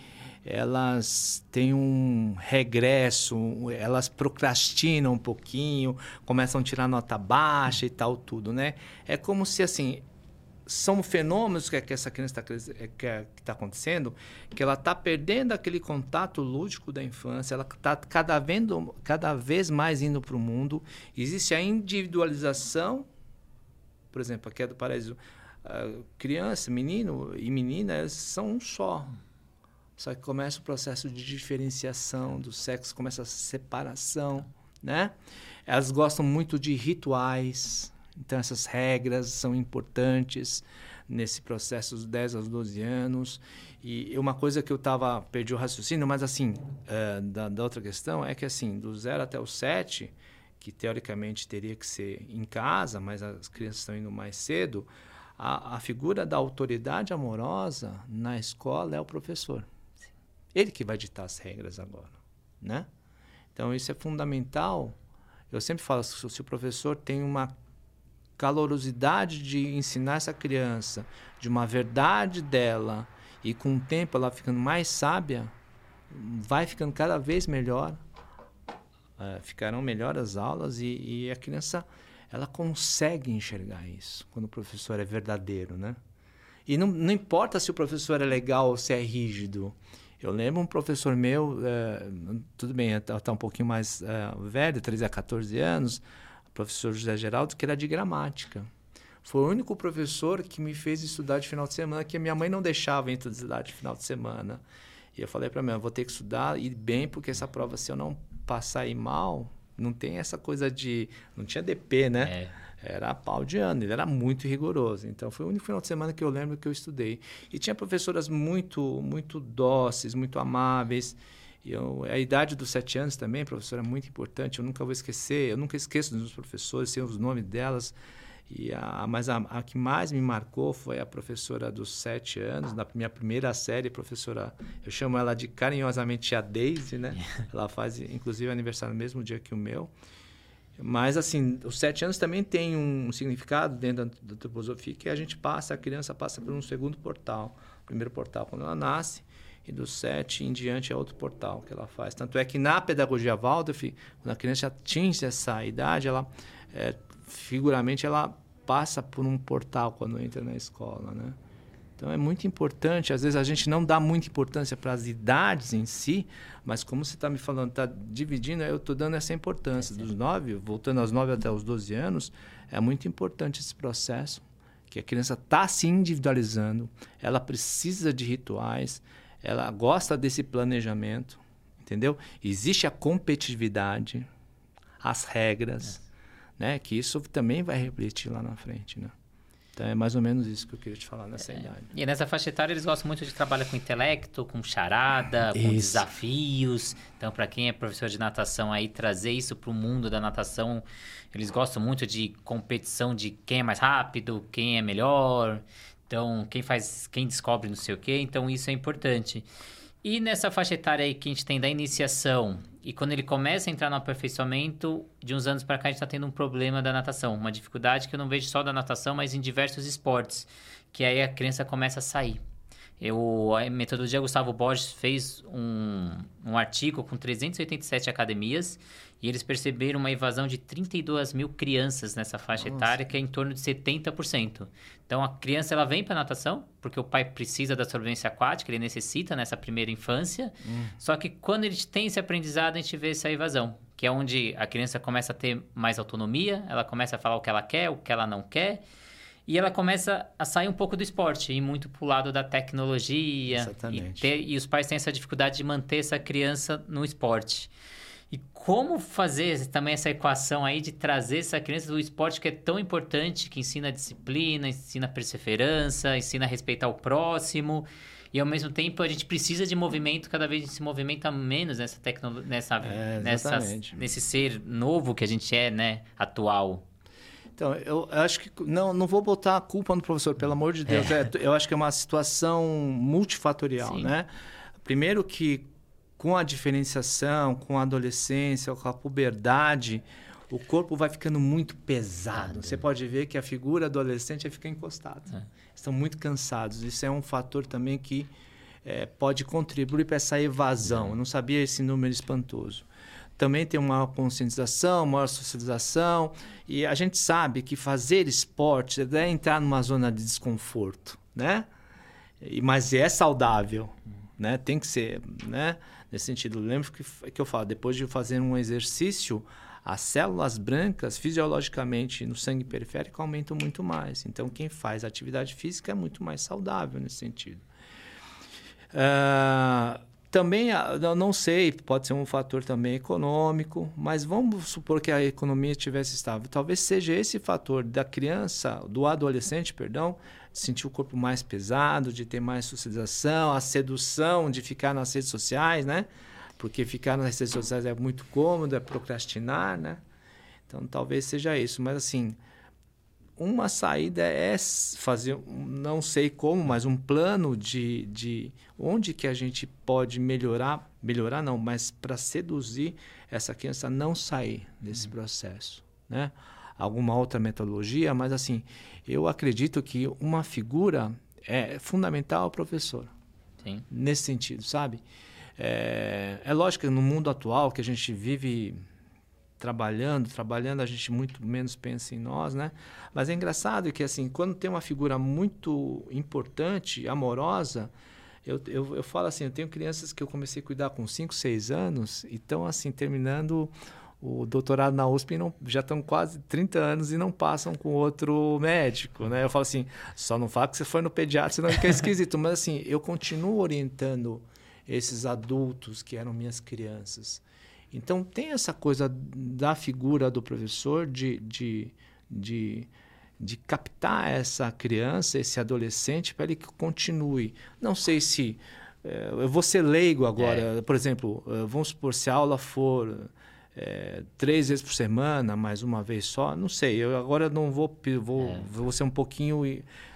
elas têm um regresso, elas procrastinam um pouquinho, começam a tirar nota baixa e tal, tudo, né? É como se, assim, são fenômenos que, essa criança está é, que está acontecendo, que ela está perdendo aquele contato lúdico da infância, ela está cada, cada vez mais indo para o mundo. Existe a individualização, por exemplo, aqui é do paraíso. Uh, criança, menino e menina são um só. Só que começa o processo de diferenciação do sexo, começa a separação, né? Elas gostam muito de rituais, então essas regras são importantes nesse processo dos 10 aos 12 anos. E uma coisa que eu estava, perdi o raciocínio, mas assim, uh, da, da, outra questão é que assim, do 0 até o 7, que teoricamente teria que ser em casa, mas as crianças estão indo mais cedo, a, a figura da autoridade amorosa na escola é o professor. Ele que vai ditar as regras agora, né? Então isso é fundamental. Eu sempre falo se o professor tem uma calorosidade de ensinar essa criança de uma verdade dela e com o tempo ela ficando mais sábia, vai ficando cada vez melhor, é, ficarão melhor as aulas e, e, a criança ela consegue enxergar isso quando o professor é verdadeiro, né? E não, não importa se o professor é legal ou se é rígido. Eu lembro um professor meu, é, tudo bem, está tá um pouquinho mais é, velho, 13 a 14 anos, professor José Geraldo, que era de gramática. Foi o único professor que me fez estudar de final de semana, que a minha mãe não deixava entre estudar de final de semana. E eu falei para mim, vou ter que estudar e bem, porque essa prova, se eu não passar aí mal, não tem essa coisa de... Não tinha DP, né? É era pau de ano, ele era muito rigoroso. Então foi o único final de semana que eu lembro que eu estudei. E tinha professoras muito, muito dóceis, muito amáveis. E eu, a idade dos sete anos também, professora, é muito importante. Eu nunca vou esquecer, eu nunca esqueço dos meus professores, sei os nomes delas. E a, mas a, a, que mais me marcou foi a professora dos sete anos, da minha primeira série, professora, eu chamo ela de carinhosamente a Daisy, né? Ela faz, inclusive, aniversário no mesmo dia que o meu. Mas, assim, os sete anos também tem um significado dentro da, da antroposofia, que a gente passa, a criança passa por um segundo portal. O primeiro portal quando ela nasce, e dos sete em diante é outro portal que ela faz. Tanto é que na pedagogia Waldorf, quando a criança atinge essa idade, ela, é, figuramente, ela passa por um portal quando entra na escola, né? Então é muito importante. Às vezes a gente não dá muita importância para as idades em si, mas como você está me falando, está dividindo, eu estou dando essa importância. Dos nove, voltando aos nove até os 12 anos, é muito importante esse processo, que a criança está se individualizando, ela precisa de rituais, ela gosta desse planejamento, entendeu? Existe a competitividade, as regras, é. né? Que isso também vai refletir lá na frente, né? Então é mais ou menos isso que eu queria te falar nessa é. idade. E nessa faixa etária eles gostam muito de trabalhar com intelecto, com charada, isso. com desafios. Então, para quem é professor de natação aí, trazer isso para o mundo da natação, eles gostam muito de competição de quem é mais rápido, quem é melhor. Então, quem faz, quem descobre não sei o quê. Então, isso é importante. E nessa faixa etária aí que a gente tem da iniciação, e quando ele começa a entrar no aperfeiçoamento, de uns anos para cá a gente está tendo um problema da natação, uma dificuldade que eu não vejo só da natação, mas em diversos esportes, que aí a criança começa a sair. Eu, a metodologia Gustavo Borges fez um, um artigo com 387 academias e eles perceberam uma evasão de 32 mil crianças nessa faixa Nossa. etária, que é em torno de 70%. Então, a criança ela vem para natação, porque o pai precisa da sobrevivência aquática, ele necessita nessa primeira infância. Hum. Só que quando ele tem esse aprendizado, a gente vê essa evasão, que é onde a criança começa a ter mais autonomia, ela começa a falar o que ela quer, o que ela não quer. E ela começa a sair um pouco do esporte, ir muito para o lado da tecnologia. Exatamente. E, ter, e os pais têm essa dificuldade de manter essa criança no esporte. E como fazer também essa equação aí de trazer essa criança do esporte que é tão importante, que ensina disciplina, ensina perseverança, ensina a respeitar o próximo. E ao mesmo tempo a gente precisa de movimento, cada vez a gente se movimenta menos nessa tecnologia, nessa, é, nessa, nesse ser novo que a gente é, né, atual. Então, eu acho que não, não vou botar a culpa no professor, pelo amor de Deus. É. É, eu acho que é uma situação multifatorial, Sim. né? Primeiro que com a diferenciação, com a adolescência, com a puberdade, o corpo vai ficando muito pesado. Você pode ver que a figura adolescente fica encostada. É. Estão muito cansados. Isso é um fator também que é, pode contribuir para essa evasão. Eu não sabia esse número espantoso. Também tem uma conscientização, maior socialização. E a gente sabe que fazer esporte é entrar numa zona de desconforto, né? E, mas é saudável, né? Tem que ser, né? Nesse sentido, lembro que, que eu falo, depois de fazer um exercício, as células brancas, fisiologicamente, no sangue periférico, aumentam muito mais. Então, quem faz atividade física é muito mais saudável nesse sentido. Uh, também, ah, não sei, pode ser um fator também econômico, mas vamos supor que a economia estivesse estável. Talvez seja esse fator da criança, do adolescente, perdão, sentir o corpo mais pesado, de ter mais socialização, a sedução de ficar nas redes sociais, né? porque ficar nas redes sociais é muito cômodo, é procrastinar, né? Então talvez seja isso, mas assim, uma saída é fazer, não sei como, mas um plano de, de onde que a gente pode melhorar, melhorar não, mas para seduzir essa criança a não sair desse uhum. processo, né? Alguma outra metodologia, mas assim, eu acredito que uma figura é fundamental ao professor. Sim. Nesse sentido, sabe? É, é lógico que no mundo atual que a gente vive trabalhando, trabalhando, a gente muito menos pensa em nós, né? Mas é engraçado que, assim, quando tem uma figura muito importante, amorosa, eu, eu, eu falo assim, eu tenho crianças que eu comecei a cuidar com 5, 6 anos e estão, assim, terminando o doutorado na USP não, já estão quase 30 anos e não passam com outro médico, né? Eu falo assim, só não fala que você foi no pediatra, senão fica esquisito. Mas, assim, eu continuo orientando esses adultos que eram minhas crianças. Então, tem essa coisa da figura do professor de, de, de, de captar essa criança, esse adolescente, para ele que continue. Não sei se. É, eu vou ser leigo agora. É. Por exemplo, eh, vamos supor, se a aula for. É, três vezes por semana, mais uma vez só, não sei. Eu agora não vou, vou, é. vou ser um pouquinho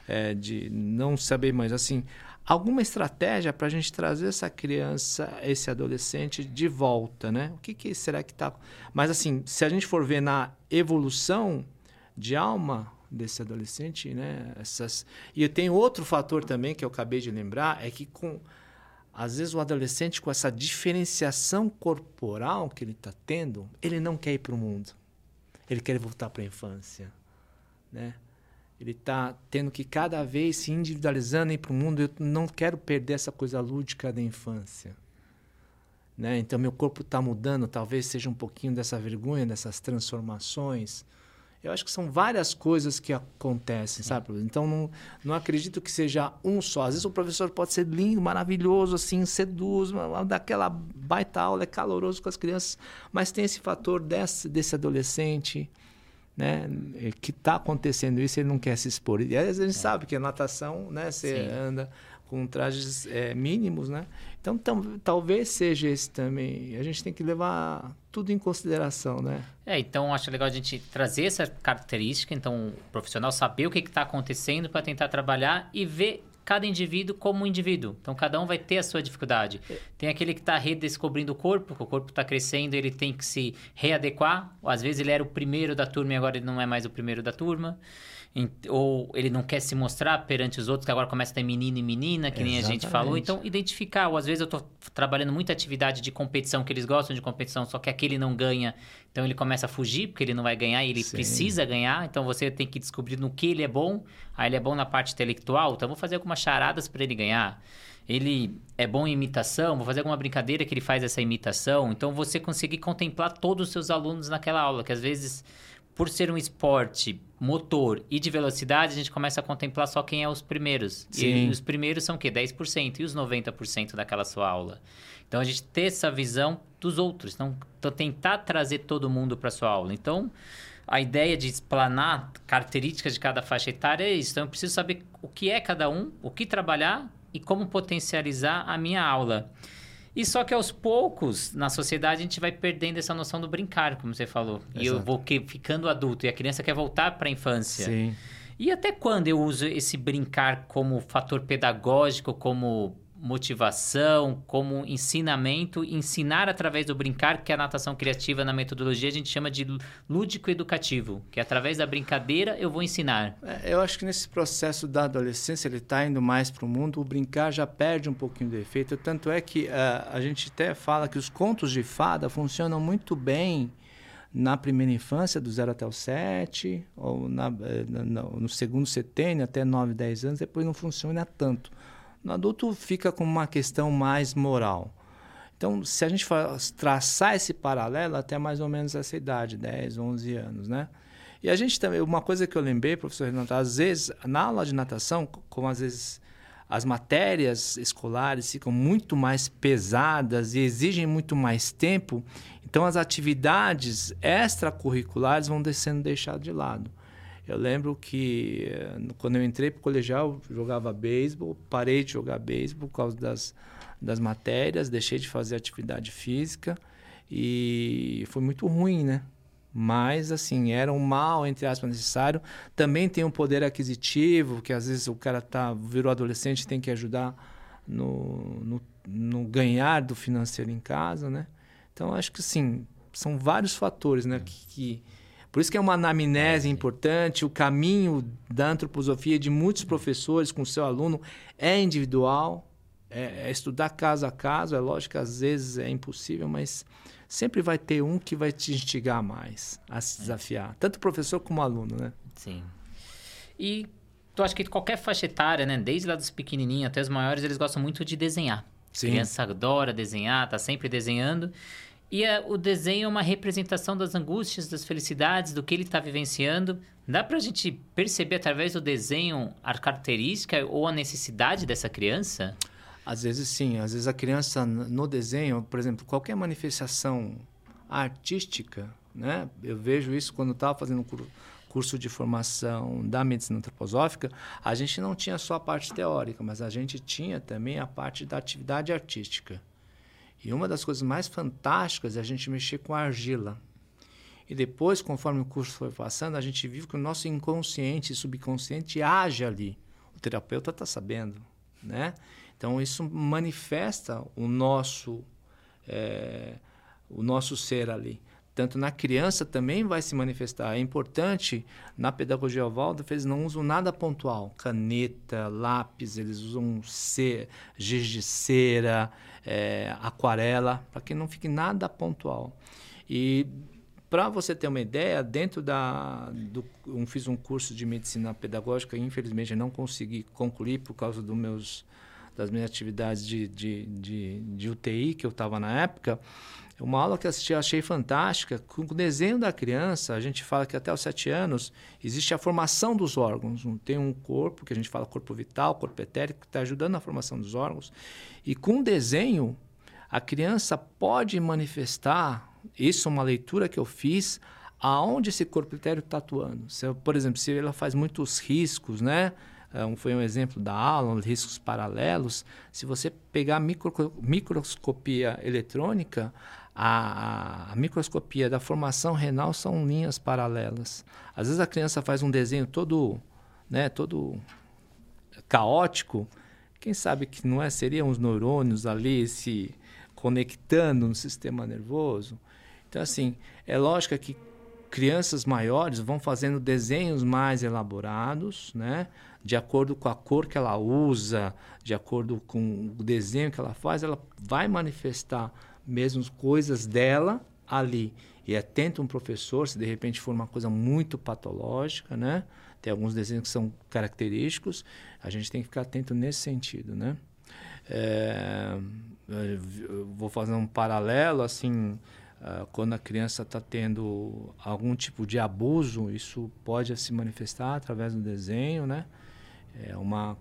é, de não saber mais. Assim, alguma estratégia para a gente trazer essa criança, esse adolescente de volta, né? O que, que será que está... Mas assim, se a gente for ver na evolução de alma desse adolescente, né? Essas... E tem outro fator também que eu acabei de lembrar, é que com... Às vezes o adolescente com essa diferenciação corporal que ele está tendo, ele não quer ir para o mundo. Ele quer voltar para a infância, né? Ele está tendo que cada vez se individualizando ir para o mundo. Eu não quero perder essa coisa lúdica da infância. Né? Então, meu corpo está mudando. Talvez seja um pouquinho dessa vergonha, dessas transformações. Eu acho que são várias coisas que acontecem, sabe? Então, não, não acredito que seja um só. Às vezes o professor pode ser lindo, maravilhoso, assim, seduz, daquela baita aula, é caloroso com as crianças, mas tem esse fator desse, desse adolescente né, que está acontecendo isso, ele não quer se expor. E às vezes a gente é. sabe que a natação, né, você Sim. anda com trajes é, mínimos, né? Então, tam, talvez seja esse também. A gente tem que levar tudo em consideração, né? É, então acho legal a gente trazer essa característica, então o profissional saber o que está acontecendo para tentar trabalhar e ver cada indivíduo como um indivíduo. Então, cada um vai ter a sua dificuldade. Tem aquele que está redescobrindo o corpo, que o corpo está crescendo, ele tem que se readequar. Às vezes ele era o primeiro da turma e agora ele não é mais o primeiro da turma ou ele não quer se mostrar perante os outros, que agora começa a ter menino e menina, que Exatamente. nem a gente falou. Então, identificar, ou às vezes eu estou trabalhando muita atividade de competição, que eles gostam de competição, só que aquele não ganha, então ele começa a fugir, porque ele não vai ganhar e ele Sim. precisa ganhar, então você tem que descobrir no que ele é bom. Aí ele é bom na parte intelectual, então vou fazer algumas charadas para ele ganhar ele é bom em imitação, vou fazer alguma brincadeira que ele faz essa imitação. Então você conseguir contemplar todos os seus alunos naquela aula, que às vezes por ser um esporte motor e de velocidade, a gente começa a contemplar só quem é os primeiros. Sim. E os primeiros são o quê? 10% e os 90% daquela sua aula. Então a gente ter essa visão dos outros, então, então tentar trazer todo mundo para sua aula. Então, a ideia de explanar características de cada faixa etária é isso. Então eu preciso saber o que é cada um, o que trabalhar e como potencializar a minha aula. E só que aos poucos, na sociedade, a gente vai perdendo essa noção do brincar, como você falou. Exato. E eu vou que, ficando adulto e a criança quer voltar para a infância. Sim. E até quando eu uso esse brincar como fator pedagógico, como motivação, como ensinamento, ensinar através do brincar, que é a natação criativa na metodologia a gente chama de lúdico educativo, que através da brincadeira eu vou ensinar. É, eu acho que nesse processo da adolescência ele está indo mais para o mundo, o brincar já perde um pouquinho do efeito, tanto é que uh, a gente até fala que os contos de fada funcionam muito bem na primeira infância, do 0 até o 7, ou na, eh, no, no segundo setênio, até 9, 10 anos, depois não funciona tanto. No adulto fica com uma questão mais moral. Então, se a gente traçar esse paralelo até mais ou menos essa idade, 10, 11 anos, né? E a gente também, uma coisa que eu lembrei, professor Renato, às vezes, na aula de natação, como às vezes as matérias escolares ficam muito mais pesadas e exigem muito mais tempo, então as atividades extracurriculares vão sendo deixadas de lado. Eu lembro que eh, quando eu entrei para o colegial, jogava beisebol, parei de jogar beisebol por causa das, das matérias, deixei de fazer atividade física e foi muito ruim, né? Mas, assim, era um mal, entre aspas, necessário. Também tem um poder aquisitivo, que às vezes o cara tá, virou adolescente tem que ajudar no, no, no ganhar do financeiro em casa, né? Então, acho que, assim, são vários fatores, né? Que, que por isso que é uma anamnese é, importante, o caminho da antroposofia de muitos professores com o seu aluno é individual, é, é estudar caso a caso, é lógico que às vezes é impossível, mas sempre vai ter um que vai te instigar mais a se desafiar, tanto o professor como o aluno, né? Sim. E tu acha que qualquer faixa etária, né, desde lá dos pequenininhos até os maiores, eles gostam muito de desenhar. Sim. A criança adora desenhar, tá sempre desenhando. E a, o desenho é uma representação das angústias, das felicidades, do que ele está vivenciando. Dá para a gente perceber através do desenho a característica ou a necessidade dessa criança? Às vezes sim. Às vezes a criança no desenho, por exemplo, qualquer manifestação artística, né? Eu vejo isso quando estava fazendo curso de formação da medicina antroposófica, a gente não tinha só a parte teórica, mas a gente tinha também a parte da atividade artística. E uma das coisas mais fantásticas é a gente mexer com a argila. E depois, conforme o curso foi passando, a gente viu que o nosso inconsciente e subconsciente age ali. O terapeuta está sabendo, né? Então isso manifesta o nosso é, o nosso ser ali. Tanto na criança também vai se manifestar. É importante, na pedagogia Waldorf, eles não usam nada pontual. Caneta, lápis, eles usam cera, giz de cera, é, aquarela, para que não fique nada pontual. E para você ter uma ideia, dentro da. Do, eu fiz um curso de medicina pedagógica, infelizmente não consegui concluir por causa dos meus, das minhas atividades de, de, de, de UTI que eu estava na época. Uma aula que eu assisti, achei fantástica. Com o desenho da criança, a gente fala que até os sete anos existe a formação dos órgãos. Tem um corpo, que a gente fala corpo vital, corpo etérico, que está ajudando na formação dos órgãos. E com o desenho, a criança pode manifestar, isso é uma leitura que eu fiz, aonde esse corpo etérico está atuando. Se, por exemplo, se ela faz muitos riscos, né? Um, foi um exemplo da aula, riscos paralelos. Se você pegar micro, microscopia eletrônica, a, a, microscopia da formação renal são linhas paralelas. Às vezes a criança faz um desenho todo, né, todo caótico. Quem sabe que não é seriam os neurônios ali se conectando no sistema nervoso. Então assim, é lógico que crianças maiores vão fazendo desenhos mais elaborados, né? De acordo com a cor que ela usa, de acordo com o desenho que ela faz, ela vai manifestar mesmo coisas dela ali. E atento um professor, se de repente for uma coisa muito patológica, né? Tem alguns desenhos que são característicos, a gente tem que ficar atento nesse sentido, né? É, vou fazer um paralelo, assim, uh, quando a criança está tendo algum tipo de abuso, isso pode se manifestar através do desenho, né? É uma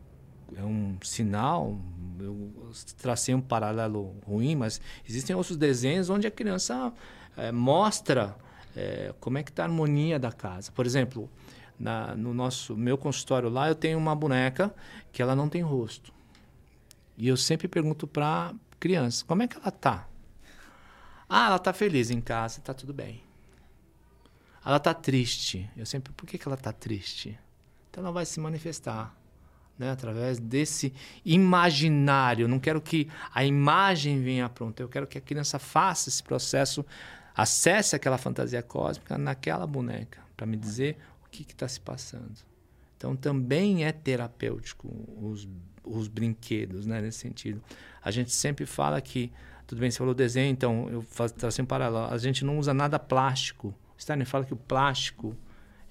é um sinal. Eu tracei um paralelo ruim, mas existem outros desenhos onde a criança é, mostra é, como é que está a harmonia da casa. Por exemplo, na, no nosso meu consultório lá, eu tenho uma boneca que ela não tem rosto. E eu sempre pergunto para criança, como é que ela está? Ah, ela está feliz em casa, está tudo bem. Ela está triste. Eu sempre, por que, que ela está triste? Então ela vai se manifestar né? através desse imaginário. Eu não quero que a imagem venha pronta, eu quero que a criança faça esse processo, acesse aquela fantasia cósmica naquela boneca, para me dizer o que está se passando. Então também é terapêutico os, os brinquedos, né? nesse sentido. A gente sempre fala que, tudo bem, você falou desenho, então eu faço assim um paralelo, a gente não usa nada plástico. Steiner fala que o plástico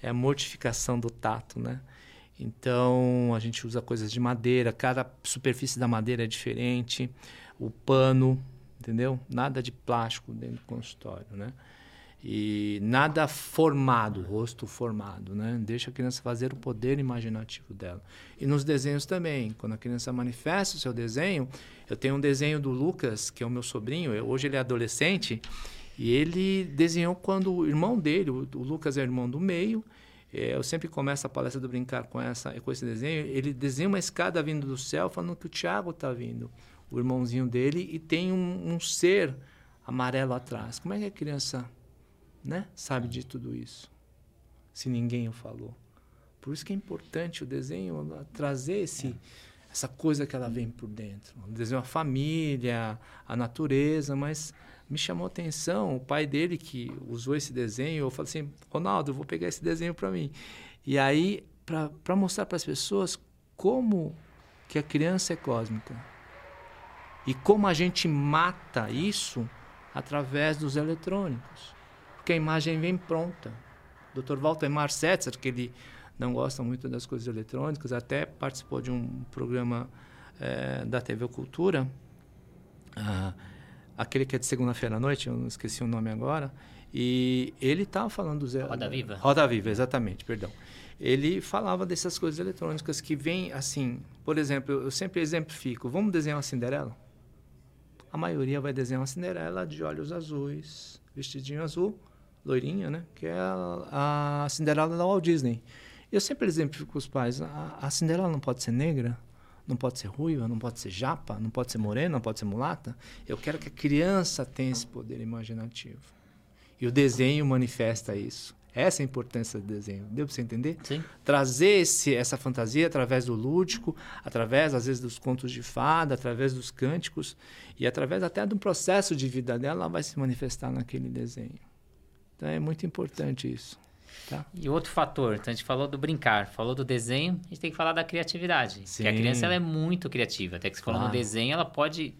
é a mortificação do tato, né? Então a gente usa coisas de madeira, cada superfície da madeira é diferente, o pano, entendeu? Nada de plástico dentro do consultório, né? E nada formado, rosto formado, né? Deixa a criança fazer o poder imaginativo dela. E nos desenhos também, quando a criança manifesta o seu desenho, eu tenho um desenho do Lucas, que é o meu sobrinho, hoje ele é adolescente, e ele desenhou quando o irmão dele, o, o Lucas é o irmão do meio, eu sempre começo a palestra do brincar com, essa, com esse desenho. Ele desenha uma escada vindo do céu, falando que o Tiago está vindo, o irmãozinho dele, e tem um, um, ser amarelo atrás. Como é que a criança né, sabe de tudo isso? Se ninguém o falou. Por isso que é importante o desenho trazer esse, essa coisa que ela vem por dentro. O desenho a família, a natureza, mas me chamou a atenção o pai dele que usou esse desenho. Eu falei assim, Ronaldo, eu vou pegar esse desenho para mim. E aí, para mostrar para as pessoas como que a criança é cósmica e como a gente mata isso através dos eletrônicos, porque a imagem vem pronta. O Dr. Walter Setzer, que ele não gosta muito das coisas eletrônicas, até participou de um programa é, da TV Cultura. Ah, aquele que é de segunda-feira à noite, eu não esqueci o nome agora, e ele estava falando do Zé. Roda Viva. Roda Viva, exatamente, perdão. Ele falava dessas coisas eletrônicas que vêm assim, por exemplo, eu sempre exemplifico, vamos desenhar uma Cinderela? A maioria vai desenhar uma Cinderela de olhos azuis, vestidinho azul, loirinha, né? Que é a, a Cinderela da Walt Disney. Eu sempre exemplifico com os pais, a, a Cinderela não pode ser negra? Não pode ser ruiva, não pode ser japa, não pode ser morena, não pode ser mulata. Eu quero que a criança tenha esse poder imaginativo. E o desenho manifesta isso. Essa é a importância do desenho. Deu para você entender? Sim. Trazer esse, essa fantasia através do lúdico, através, às vezes, dos contos de fada, através dos cânticos, e através até do processo de vida dela, ela vai se manifestar naquele desenho. Então, é muito importante isso. Tá. E outro fator, então a gente falou do brincar, falou do desenho, a gente tem que falar da criatividade. Sim. Porque a criança ela é muito criativa. Até que claro. falou no desenho, ela pode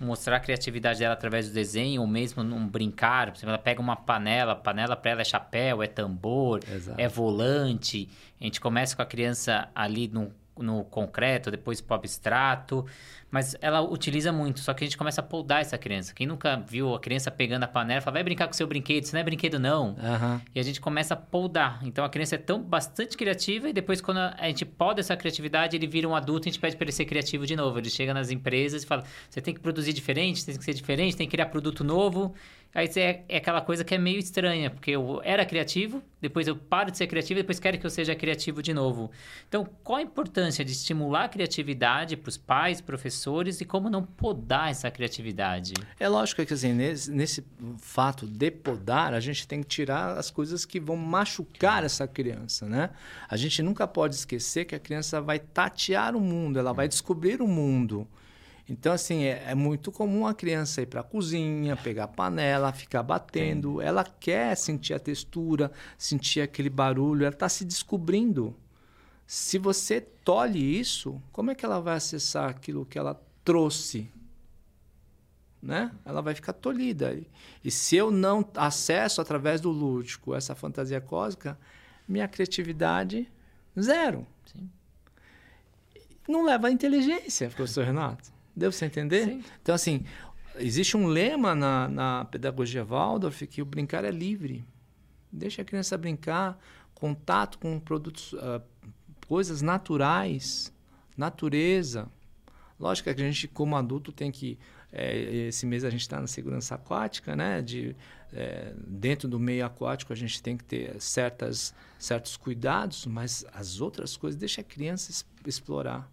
mostrar a criatividade dela através do desenho, ou mesmo num brincar. Por exemplo, ela pega uma panela, a panela para ela é chapéu, é tambor, Exato. é volante. A gente começa com a criança ali no, no concreto, depois para o abstrato. Mas ela utiliza muito, só que a gente começa a podar essa criança. Quem nunca viu a criança pegando a panela, fala, vai brincar com seu brinquedo, isso não é brinquedo não. Uhum. E a gente começa a podar. Então a criança é tão bastante criativa e depois quando a gente poda essa criatividade, ele vira um adulto e a gente pede para ele ser criativo de novo. Ele chega nas empresas e fala, você tem que produzir diferente, tem que ser diferente, tem que criar produto novo. Aí é, é aquela coisa que é meio estranha, porque eu era criativo, depois eu paro de ser criativo, depois quero que eu seja criativo de novo. Então, qual a importância de estimular a criatividade para os pais, professores e como não podar essa criatividade? É lógico que assim, nesse, nesse fato de podar, a gente tem que tirar as coisas que vão machucar essa criança, né? A gente nunca pode esquecer que a criança vai tatear o mundo, ela vai descobrir o mundo. Então, assim, é, é muito comum a criança ir para a cozinha, pegar a panela, ficar batendo. Ela quer sentir a textura, sentir aquele barulho, ela está se descobrindo. Se você tolhe isso, como é que ela vai acessar aquilo que ela trouxe? Né? Ela vai ficar tolhida. E se eu não acesso através do lúdico essa fantasia cósmica, minha criatividade, zero. Sim. Não leva a inteligência, professor Renato. Deu você entender? Sim. Então, assim, existe um lema na, na pedagogia Waldorf que o brincar é livre. Deixa a criança brincar, contato com produtos, uh, coisas naturais, natureza. Lógico que a gente, como adulto, tem que. É, esse mês a gente está na segurança aquática, né? De, é, dentro do meio aquático a gente tem que ter certas, certos cuidados, mas as outras coisas deixa a criança explorar.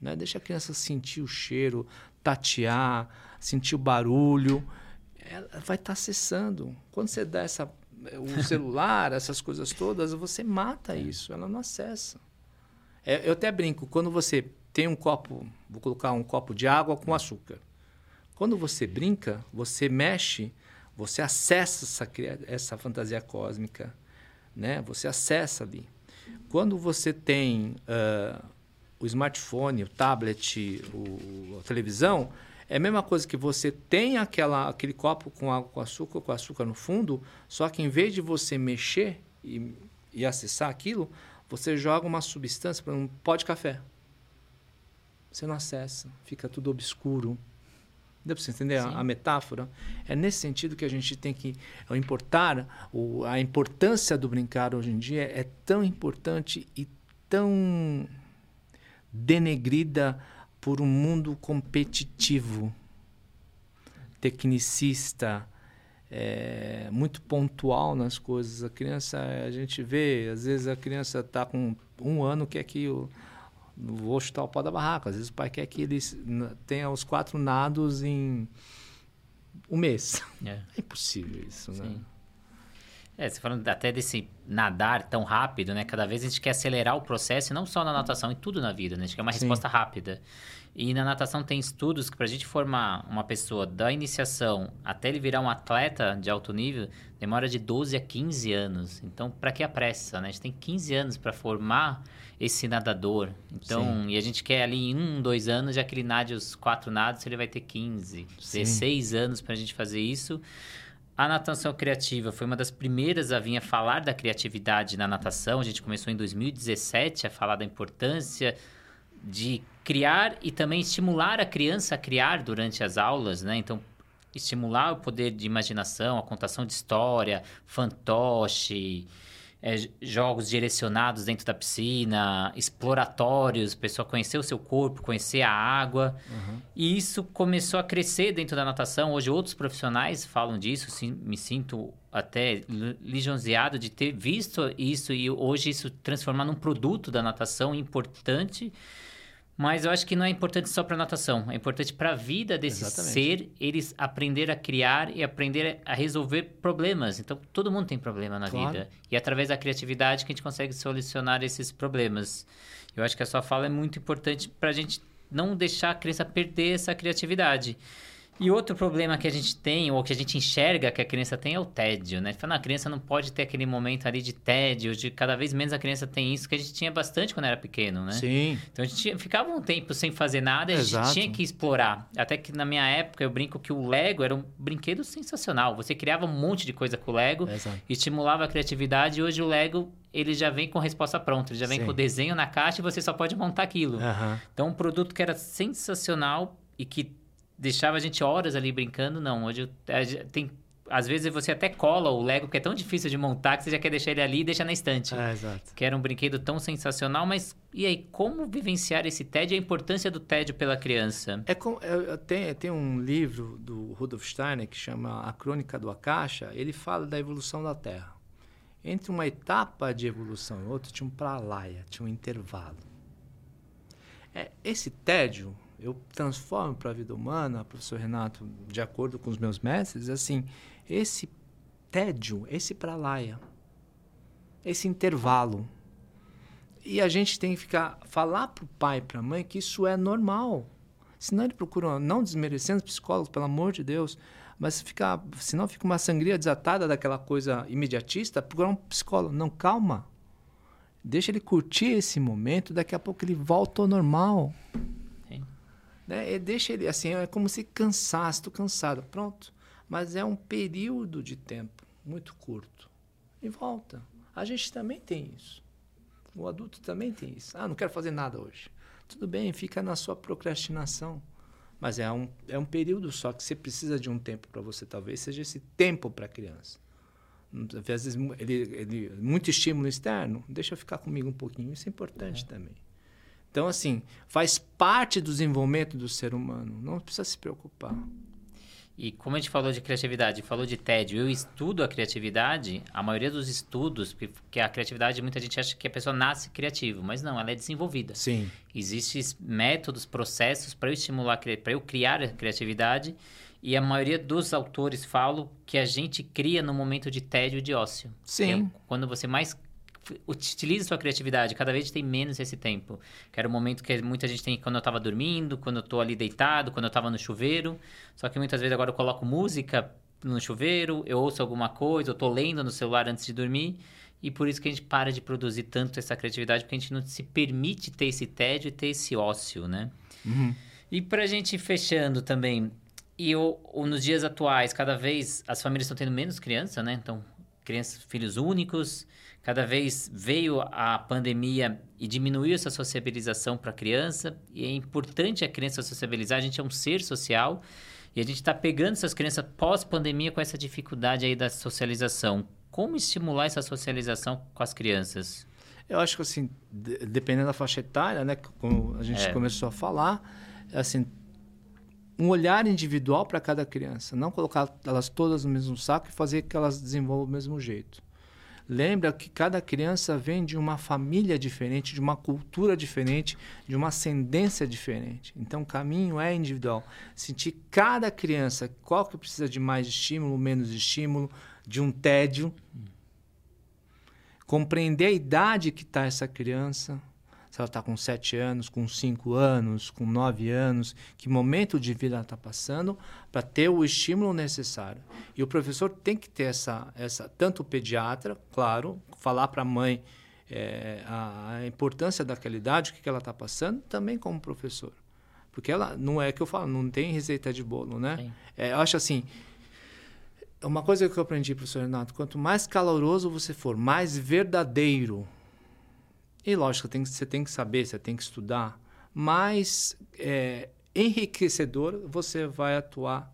Né? Deixa a criança sentir o cheiro, tatear, sentir o barulho. Ela vai estar tá acessando. Quando você dá essa, o celular, essas coisas todas, você mata isso. Ela não acessa. É, eu até brinco, quando você tem um copo, vou colocar um copo de água com açúcar. Quando você brinca, você mexe, você acessa essa, essa fantasia cósmica, né? Você acessa ali. Quando você tem uh, o smartphone, o tablet, o, a televisão, é a mesma coisa que você tem aquela, aquele copo com água com açúcar, com açúcar no fundo, só que em vez de você mexer e, e acessar aquilo, você joga uma substância, para um pó de café. Você não acessa, fica tudo obscuro. Deu para você entender a, a, metáfora? É nesse sentido que a gente tem que importar, o, a importância do brincar hoje em dia é tão importante e tão denegrida por um mundo competitivo, tecnicista, é, muito pontual nas coisas. A criança, a gente vê, às vezes a criança está com um ano, quer que eu vou chutar o pau da barraca. Às vezes o pai quer que ele tenha os quatro nados em um mês. É, é impossível isso, né? Sim. né? É, você falando até desse nadar tão rápido, né? Cada vez a gente quer acelerar o processo, não só na natação, em tudo na vida, né? A gente quer uma Sim. resposta rápida. E na natação tem estudos que para a gente formar uma pessoa da iniciação até ele virar um atleta de alto nível, demora de 12 a 15 anos. Então, para que a pressa, né? A gente tem 15 anos para formar esse nadador. Então, Sim. e a gente quer ali em um, dois anos, já que ele nade os quatro nados, ele vai ter 15, Sim. 16 anos para a gente fazer isso. A natação criativa foi uma das primeiras a vir a falar da criatividade na natação. A gente começou em 2017 a falar da importância de criar e também estimular a criança a criar durante as aulas, né? Então, estimular o poder de imaginação, a contação de história, fantoche, é, jogos direcionados dentro da piscina, exploratórios, a pessoa conhecer o seu corpo, conhecer a água. Uhum. E isso começou a crescer dentro da natação. Hoje outros profissionais falam disso, sim, me sinto até lisonjeado de ter visto isso e hoje isso transformar num produto da natação importante mas eu acho que não é importante só para natação, é importante para a vida desse Exatamente. ser, eles aprender a criar e aprender a resolver problemas. Então, todo mundo tem problema na claro. vida. E é através da criatividade que a gente consegue solucionar esses problemas. Eu acho que a sua fala é muito importante para a gente não deixar a criança perder essa criatividade. E outro problema que a gente tem, ou que a gente enxerga que a criança tem, é o tédio, né? Fala, a criança não pode ter aquele momento ali de tédio, de cada vez menos a criança tem isso, que a gente tinha bastante quando era pequeno, né? Sim. Então a gente ficava um tempo sem fazer nada a gente tinha que explorar. Até que na minha época eu brinco que o Lego era um brinquedo sensacional. Você criava um monte de coisa com o Lego, Exato. estimulava a criatividade e hoje o Lego ele já vem com resposta pronta, ele já vem Sim. com o desenho na caixa e você só pode montar aquilo. Uhum. Então um produto que era sensacional e que deixava a gente horas ali brincando, não. Hoje tem às vezes você até cola o Lego, que é tão difícil de montar, que você já quer deixar ele ali e deixa na estante. É, exato. Que era um brinquedo tão sensacional, mas e aí, como vivenciar esse tédio e a importância do tédio pela criança? É com, eu, tenho, tem um livro do Rudolf Steiner que chama A Crônica do Akasha, ele fala da evolução da Terra. Entre uma etapa de evolução e outra, tinha um pralaya, tinha um intervalo. É, esse tédio eu transformo para a vida humana, professor Renato, de acordo com os meus mestres, assim, esse tédio, esse pralaia, esse intervalo. E a gente tem que ficar falar para o pai, para a mãe que isso é normal. Senão ele procura, não desmerecendo os psicólogos, pelo amor de Deus, mas fica, senão fica uma sangria desatada daquela coisa imediatista, procurar um psicólogo. Não, calma. Deixa ele curtir esse momento, daqui a pouco ele volta ao normal. Né? E deixa ele assim, é como se cansasse, estou cansado, pronto. Mas é um período de tempo muito curto. E volta. A gente também tem isso. O adulto também tem isso. Ah, não quero fazer nada hoje. Tudo bem, fica na sua procrastinação. Mas é um, é um período só que você precisa de um tempo para você, talvez seja esse tempo para a criança. Às vezes, ele, ele, muito estímulo externo, deixa eu ficar comigo um pouquinho. Isso é importante é. também. Então, assim, faz parte do desenvolvimento do ser humano. Não precisa se preocupar. E como a gente falou de criatividade, falou de tédio, eu estudo a criatividade, a maioria dos estudos, porque a criatividade, muita gente acha que a pessoa nasce criativa, mas não, ela é desenvolvida. Sim. Existem métodos, processos para eu estimular, para eu criar a criatividade, e a maioria dos autores falam que a gente cria no momento de tédio e de ócio. Sim. É quando você mais utilize sua criatividade. Cada vez tem menos esse tempo. Que era o momento que muita gente tem quando eu estava dormindo, quando eu estou ali deitado, quando eu estava no chuveiro. Só que muitas vezes agora eu coloco música no chuveiro, eu ouço alguma coisa, eu estou lendo no celular antes de dormir. E por isso que a gente para de produzir tanto essa criatividade, porque a gente não se permite ter esse tédio e ter esse ócio, né? Uhum. E para a gente ir fechando também, e eu, nos dias atuais, cada vez as famílias estão tendo menos criança, né? Então, crianças, filhos únicos, cada vez veio a pandemia e diminuiu essa sociabilização para a criança. E é importante a criança sociabilizar, a gente é um ser social. E a gente está pegando essas crianças pós-pandemia com essa dificuldade aí da socialização. Como estimular essa socialização com as crianças? Eu acho que, assim, dependendo da faixa etária, né? Como a gente é. começou a falar, assim, um olhar individual para cada criança. Não colocar elas todas no mesmo saco e fazer que elas desenvolvam do mesmo jeito. Lembra que cada criança vem de uma família diferente, de uma cultura diferente, de uma ascendência diferente. Então, o caminho é individual. Sentir cada criança, qual que precisa de mais estímulo, menos estímulo, de um tédio. Compreender a idade que está essa criança. Se ela está com 7 anos, com 5 anos, com 9 anos, que momento de vida ela está passando, para ter o estímulo necessário. E o professor tem que ter essa, essa tanto o pediatra, claro, falar para a mãe é, a, a, importância daquela idade, o que, que ela está passando, também como professor. Porque ela, não é que eu falo, não tem receita de bolo, né? É, eu acho assim, uma coisa que eu aprendi, professor Renato, quanto mais caloroso você for, mais verdadeiro, e lógico, tem, você tem que saber, você tem que estudar, mais é, enriquecedor você vai atuar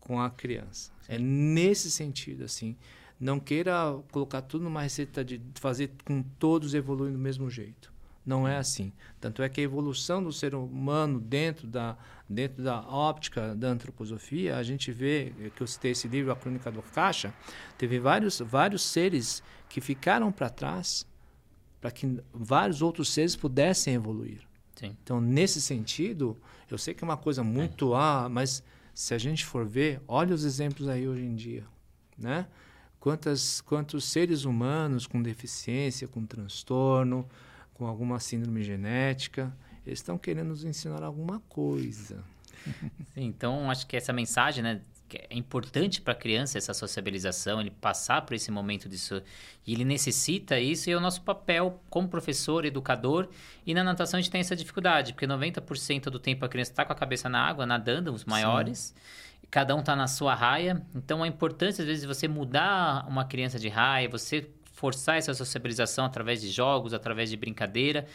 com a criança. É nesse sentido, assim. Não queira colocar tudo numa receita de fazer com todos evoluindo do mesmo jeito. Não é assim. Tanto é que a evolução do ser humano dentro da, dentro da óptica da antroposofia, a gente vê, que eu citei esse livro, A Crônica do Caixa, teve vários, vários seres que ficaram para trás para que vários outros seres pudessem evoluir. Sim. Então, nesse sentido, eu sei que é uma coisa muito é. ah, mas se a gente for ver, olha os exemplos aí hoje em dia, né? Quantas, quantos seres humanos com deficiência, com transtorno, com alguma síndrome genética, eles estão querendo nos ensinar alguma coisa. Sim, então acho que essa mensagem, né, é importante para a criança essa sociabilização, ele passar por esse momento disso e ele necessita isso e é o nosso papel como professor, educador e na natação a gente tem essa dificuldade, porque 90% do tempo a criança está com a cabeça na água, nadando, os maiores, Sim. cada um está na sua raia, então a importância às vezes de você mudar uma criança de raia, você forçar essa sociabilização através de jogos, através de brincadeira.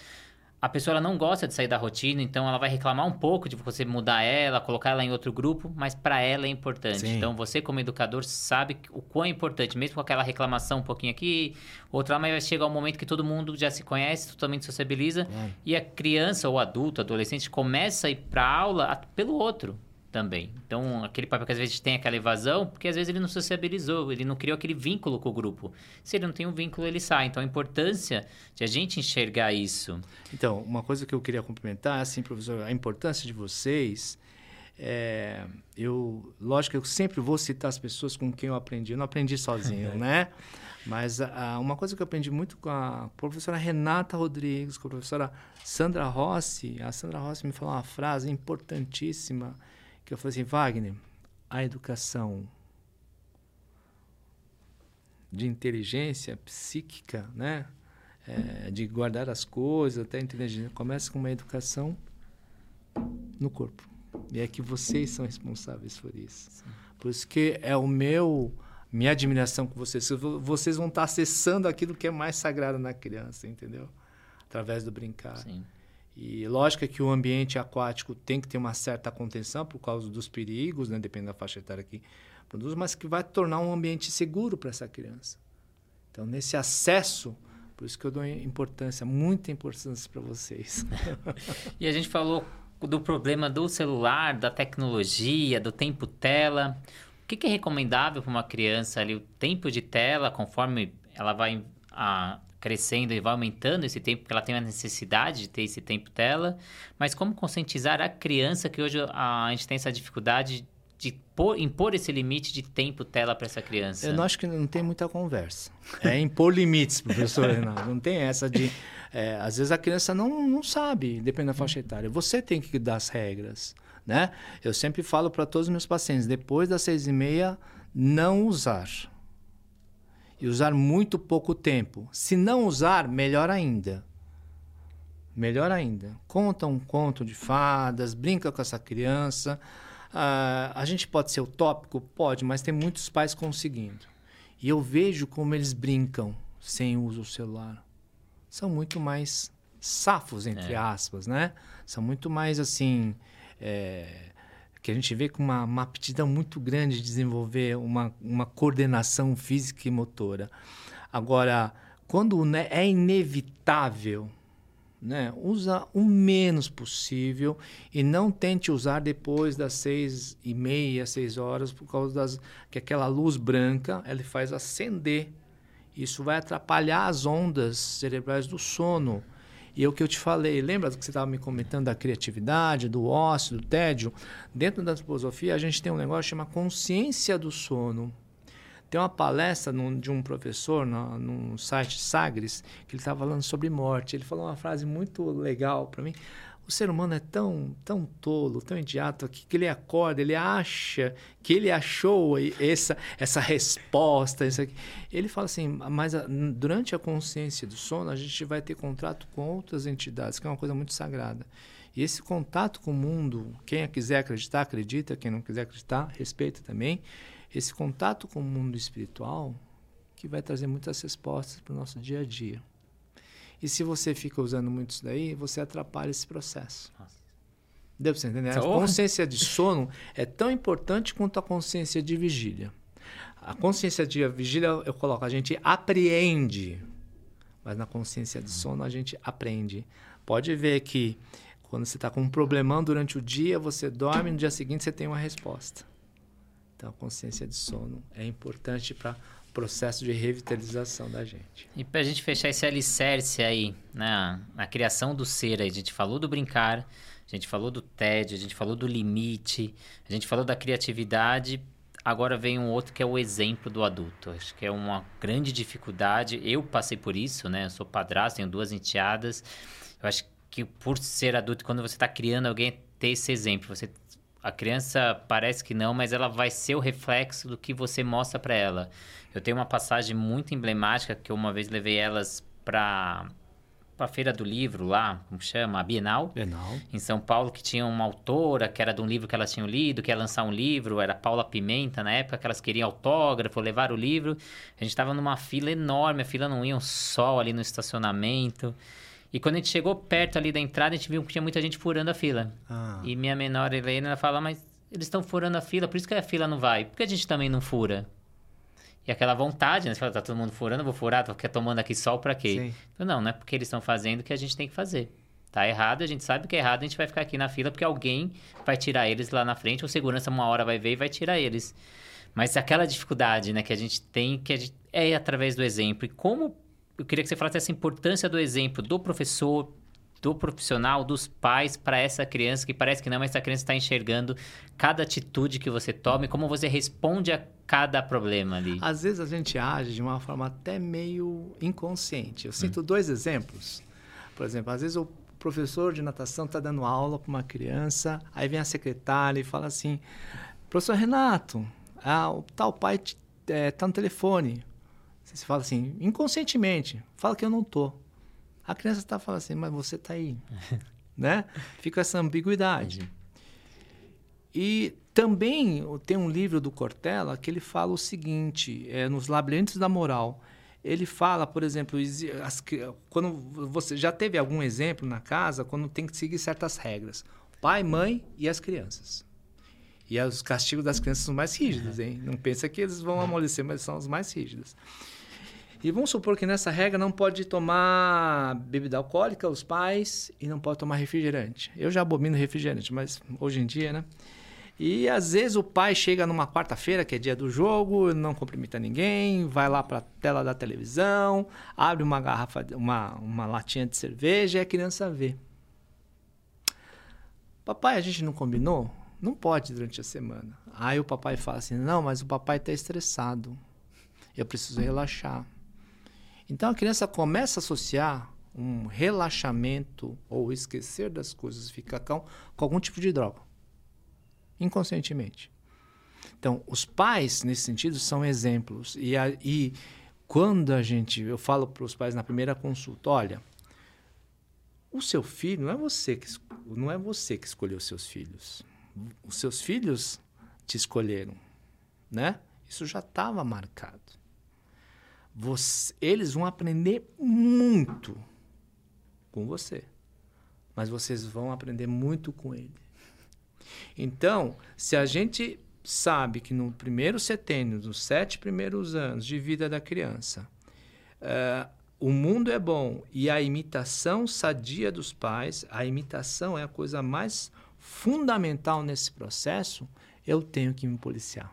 A pessoa não gosta de sair da rotina, então ela vai reclamar um pouco de você mudar ela, colocar ela em outro grupo, mas para ela é importante. Sim. Então você, como educador, sabe o quão é importante, mesmo com aquela reclamação um pouquinho aqui, outra lá, mas vai chegar um momento que todo mundo já se conhece, totalmente sociabiliza, e a criança ou adulto, adolescente, começa a ir para aula pelo outro também. Então, aquele papel que às vezes tem aquela evasão, porque às vezes ele não sociabilizou, ele não criou aquele vínculo com o grupo. Se ele não tem um vínculo, ele sai. Então, a importância de a gente enxergar isso. Então, uma coisa que eu queria complementar, assim, professor, a importância de vocês. É, eu, lógico, eu sempre vou citar as pessoas com quem eu aprendi. Eu não aprendi sozinho, né? Mas a, uma coisa que eu aprendi muito com a professora Renata Rodrigues, com a professora Sandra Rossi. A Sandra Rossi me falou uma frase importantíssima que eu falei assim, Wagner, a educação de inteligência psíquica, né? É, de guardar as coisas, até inteligência, começa com uma educação no corpo. E é que vocês são responsáveis por isso. Sim. Por isso que é o meu minha admiração com vocês. Vocês vão estar acessando aquilo que é mais sagrado na criança, entendeu? Através do brincar. Sim. E lógico que o ambiente aquático tem que ter uma certa contenção por causa dos perigos, né, dependendo da faixa etária que produz, mas que vai tornar um ambiente seguro para essa criança. Então, nesse acesso, por isso que eu dou importância, muita importância para vocês. e a gente falou do problema do celular, da tecnologia, do tempo tela. O que, que é recomendável para uma criança ali? O tempo de tela, conforme ela vai a, crescendo e vai aumentando esse tempo, porque ela tem a necessidade de ter esse tempo dela, mas como conscientizar a criança que hoje a, gente tem essa dificuldade de pôr, impor esse limite de tempo tela para essa criança? Eu não acho que não tem muita conversa. É impor limites, professor Renato. Não tem essa de. É, às vezes a criança não, não sabe, depende da faixa etária. Você tem que dar as regras. Né? Eu sempre falo para todos os meus pacientes: depois das seis e meia, não usar. E usar muito pouco tempo. Se não usar, melhor ainda. Melhor ainda. Conta um conto de fadas, brinca com essa criança. Uh, a gente pode ser utópico? Pode, mas tem muitos pais conseguindo. E eu vejo como eles brincam sem o uso do celular. São muito mais safos, entre é. aspas, né? São muito mais assim. É, que a gente vê com uma, uma aptidão muito grande de desenvolver uma, uma coordenação física e motora. Agora, quando é inevitável né? Usa o menos possível e não tente usar depois das seis e meia, seis horas, por causa das que aquela luz branca ele faz acender. Isso vai atrapalhar as ondas cerebrais do sono. E é o que eu te falei, lembra que você estava me comentando da criatividade, do ócio, do tédio? Dentro da filosofia, a gente tem um negócio que chama consciência do sono. Tem uma palestra num, de um professor no, no site Sagres que ele estava falando sobre morte. Ele falou uma frase muito legal para mim. O ser humano é tão, tão tolo, tão idiota, que, que ele acorda, ele acha que ele achou essa, essa resposta. Isso aqui. Ele fala assim, mas a, durante a consciência do sono, a gente vai ter contato com outras entidades, que é uma coisa muito sagrada. E esse contato com o mundo, quem quiser acreditar, acredita, quem não quiser acreditar, respeita também esse contato com o mundo espiritual que vai trazer muitas respostas para o nosso dia a dia. E se você fica usando muito isso daí, você atrapalha esse processo. Nossa. Deu para você entender? A consciência de sono é tão importante quanto a consciência de vigília. A consciência de vigília, eu coloco, a gente apreende. Mas na consciência de sono, a gente aprende. Pode ver que quando você está com um problemão durante o dia, você dorme, no dia seguinte você tem uma resposta. Então, a consciência de sono é importante para processo de revitalização da gente. E para a gente fechar esse alicerce aí, né, a criação do ser, a gente falou do brincar, a gente falou do tédio, a gente falou do limite, a gente falou da criatividade. Agora vem um outro que é o exemplo do adulto. Acho que é uma grande dificuldade. Eu passei por isso, né? Eu sou padrasto, tenho duas enteadas. Eu acho que por ser adulto, quando você está criando alguém, ter esse exemplo. Você a criança parece que não, mas ela vai ser o reflexo do que você mostra para ela. Eu tenho uma passagem muito emblemática que eu uma vez levei elas para a feira do livro lá, como chama, a Bienal, Bienal, em São Paulo, que tinha uma autora que era de um livro que elas tinham lido, que ia lançar um livro, era Paula Pimenta, na época que elas queriam autógrafo, levar o livro. A gente estava numa fila enorme, a fila não ia um sol ali no estacionamento. E quando a gente chegou perto ali da entrada, a gente viu que tinha muita gente furando a fila. Ah. E minha menor Helena, ela fala, mas eles estão furando a fila, por isso que a fila não vai. Por que a gente também não fura? E aquela vontade, né? Você fala, tá todo mundo furando, eu vou furar, tô tomando aqui sol pra quê? Então, não, não é porque eles estão fazendo que a gente tem que fazer. Tá errado, a gente sabe que é errado, a gente vai ficar aqui na fila porque alguém vai tirar eles lá na frente, ou segurança uma hora vai ver e vai tirar eles. Mas aquela dificuldade, né, que a gente tem, que gente, é através do exemplo. E como eu queria que você falasse essa importância do exemplo do professor, do profissional, dos pais para essa criança, que parece que não, mas essa criança está enxergando cada atitude que você toma e como você responde a cada problema ali. Às vezes a gente age de uma forma até meio inconsciente. Eu sinto hum. dois exemplos. Por exemplo, às vezes o professor de natação está dando aula para uma criança, aí vem a secretária e fala assim: professor Renato, ah, o tal pai está é, tá no telefone. Você fala assim, inconscientemente, fala que eu não tô. A criança está falando assim, mas você está aí. né? Fica essa ambiguidade. E também tem um livro do Cortella que ele fala o seguinte, é, nos Labirintos da Moral. Ele fala, por exemplo, as, quando você já teve algum exemplo na casa, quando tem que seguir certas regras. Pai, mãe e as crianças. E os castigos das crianças são mais rígidos, hein? Não pensa que eles vão amolecer, mas são os mais rígidos. E vamos supor que nessa regra não pode tomar bebida alcoólica, os pais, e não pode tomar refrigerante. Eu já abomino refrigerante, mas hoje em dia, né? E às vezes o pai chega numa quarta-feira, que é dia do jogo, não cumprimenta ninguém, vai lá para a tela da televisão, abre uma garrafa, uma, uma latinha de cerveja e a criança vê. Papai, a gente não combinou? Não pode durante a semana. Aí o papai fala assim: não, mas o papai está estressado. Eu preciso relaxar. Então a criança começa a associar um relaxamento ou esquecer das coisas, ficar calmo, com algum tipo de droga. Inconscientemente. Então, os pais, nesse sentido, são exemplos. E, a, e quando a gente. Eu falo para os pais na primeira consulta: olha, o seu filho não é você que, não é você que escolheu seus filhos. Os seus filhos te escolheram, né? Isso já estava marcado. Você, eles vão aprender muito com você, mas vocês vão aprender muito com ele. Então, se a gente sabe que no primeiro setênio, nos sete primeiros anos de vida da criança, uh, o mundo é bom e a imitação sadia dos pais, a imitação é a coisa mais fundamental nesse processo, eu tenho que me policiar.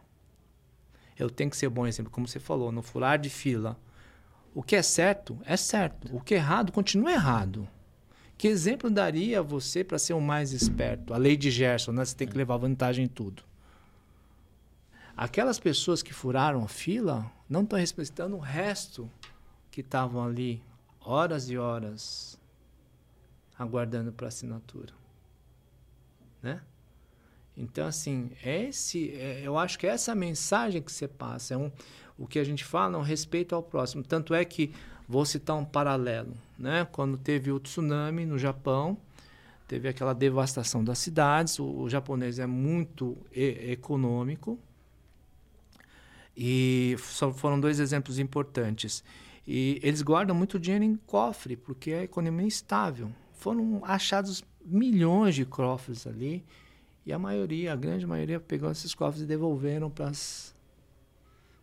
Eu tenho que ser bom exemplo, como você falou, no furar de fila. O que é certo, é certo. O que é errado, continua errado. Que exemplo daria você para ser o mais esperto? A lei de Gerson, né? você tem que levar vantagem em tudo. Aquelas pessoas que furaram a fila não estão respeitando o resto que estavam ali horas e horas aguardando para assinatura, né? Então assim, esse, é, eu acho que é essa mensagem que você passa é um, o que a gente fala, é um respeito ao próximo. Tanto é que vou citar um paralelo, né? Quando teve o tsunami no Japão, teve aquela devastação das cidades. O, o japonês é muito e, econômico e só foram dois exemplos importantes. E eles guardam muito dinheiro em cofre, porque a economia é estável. Foram achados milhões de cofres ali, e a maioria, a grande maioria, pegou esses cofres e devolveram para as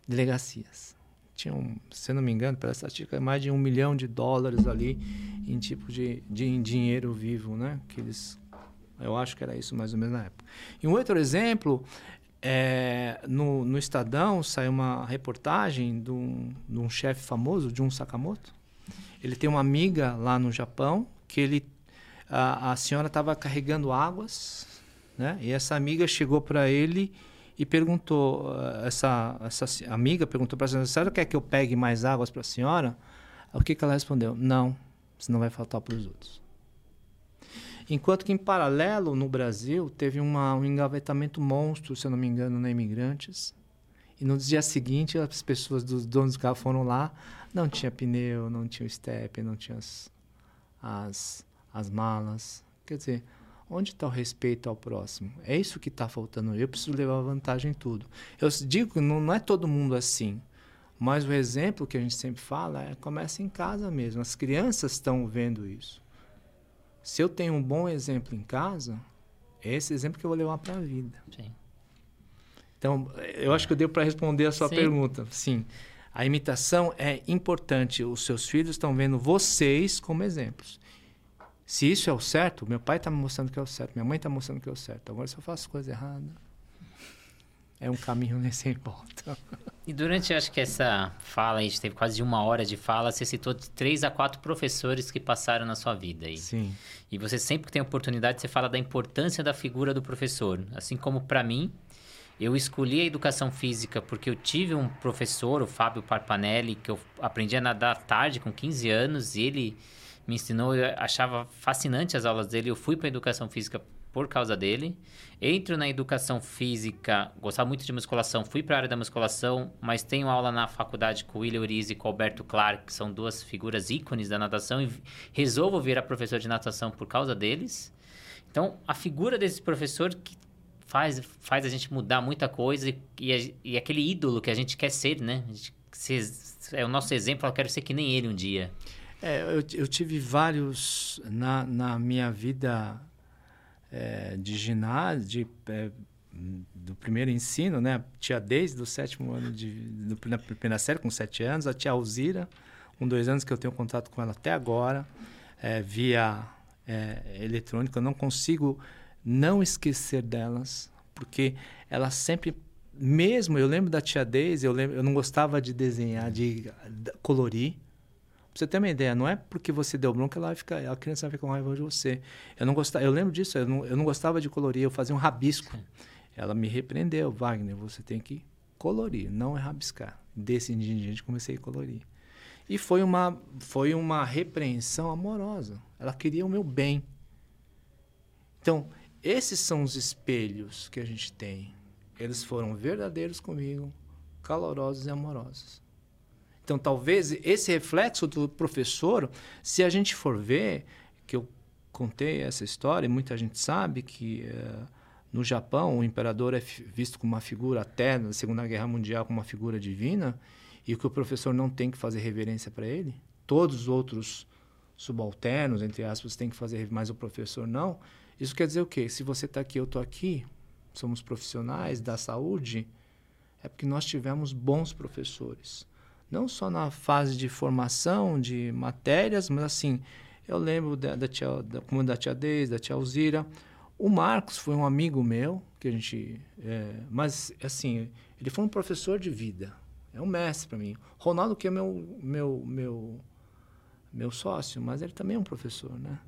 delegacias. Tinham, se não me engano, pela estatística, mais de um milhão de dólares ali em tipo de, de em dinheiro vivo, né? Que eles, eu acho que era isso mais ou menos na época. E um outro exemplo é, no, no Estadão saiu uma reportagem de um, de um chefe famoso, Jun Sakamoto. Ele tem uma amiga lá no Japão que ele a, a senhora estava carregando águas, né? E essa amiga chegou para ele e perguntou essa essa amiga perguntou para a senhora: "A senhora quer que eu pegue mais águas para a senhora?" O que que ela respondeu? "Não, senão vai faltar para os outros." Enquanto que, em paralelo, no Brasil, teve uma, um engavetamento monstro, se eu não me engano, na Imigrantes. E no dia seguinte, as pessoas dos donos do carro foram lá, não tinha pneu, não tinha o step, não tinha as, as, as malas. Quer dizer, onde está o respeito ao próximo? É isso que está faltando. Eu preciso levar vantagem em tudo. Eu digo que não, não é todo mundo assim. Mas o exemplo que a gente sempre fala é começa em casa mesmo. As crianças estão vendo isso. Se eu tenho um bom exemplo em casa, é esse exemplo que eu vou levar para a vida. Sim. Então, eu acho que eu deu para responder a sua Sim. pergunta. Sim. A imitação é importante. Os seus filhos estão vendo vocês como exemplos. Se isso é o certo, meu pai está me mostrando que é o certo, minha mãe está mostrando que é o certo. Agora, se eu faço coisa errada, é um caminho nesse volta. E durante, acho que essa fala, a gente teve quase uma hora de fala, você citou três a quatro professores que passaram na sua vida. Aí. Sim. E você sempre que tem oportunidade, você fala da importância da figura do professor. Assim como para mim, eu escolhi a educação física porque eu tive um professor, o Fábio Parpanelli, que eu aprendi a nadar tarde, com 15 anos, e ele me ensinou, eu achava fascinante as aulas dele. Eu fui para educação física por causa dele. Entro na educação física, gostava muito de musculação, fui para a área da musculação, mas tenho aula na faculdade com o William Uriz e com o Alberto Clark, que são duas figuras ícones da natação, e resolvo virar professor de natação por causa deles. Então, a figura desse professor que faz, faz a gente mudar muita coisa e, e, e aquele ídolo que a gente quer ser, né? Gente, é o nosso exemplo, eu quero ser que nem ele um dia. É, eu, eu tive vários na, na minha vida é, de ginásio, de, é, do primeiro ensino, né? Tinha desde o sétimo ano de, do, na primeira série, com sete anos, a tia Alzira, com dois anos que eu tenho contato com ela até agora, é, via é, eletrônica. Eu não consigo não esquecer delas, porque ela sempre mesmo eu lembro da tia Deise, eu lembro, eu não gostava de desenhar, de colorir, você ter uma ideia, não é porque você deu bronca ela vai ficar, a criança vai ficar com raiva de você. Eu não gostava, eu lembro disso, eu não, eu não gostava de colorir, eu fazia um rabisco. Ela me repreendeu, Wagner, você tem que colorir, não é rabiscar. Desse dia em diante comecei a colorir. E foi uma, foi uma repreensão amorosa. Ela queria o meu bem. Então, esses são os espelhos que a gente tem. Eles foram verdadeiros comigo, calorosos e amorosos. Então, talvez esse reflexo do professor, se a gente for ver, que eu contei essa história, e muita gente sabe que uh, no Japão o imperador é visto como uma figura até na Segunda Guerra Mundial como uma figura divina, e que o professor não tem que fazer reverência para ele. Todos os outros subalternos, entre aspas, têm que fazer, mas o professor não. Isso quer dizer o quê? Se você está aqui, eu estou aqui, somos profissionais da saúde, é porque nós tivemos bons professores não só na fase de formação de matérias, mas assim, eu lembro da, da tia, da, como da tia Deise, da tia Alzira. O Marcos foi um amigo meu, que a gente. É, mas, assim, ele foi um professor de vida. É um mestre para mim. Ronaldo, que é meu, meu, meu, meu sócio, mas ele também é um professor, né?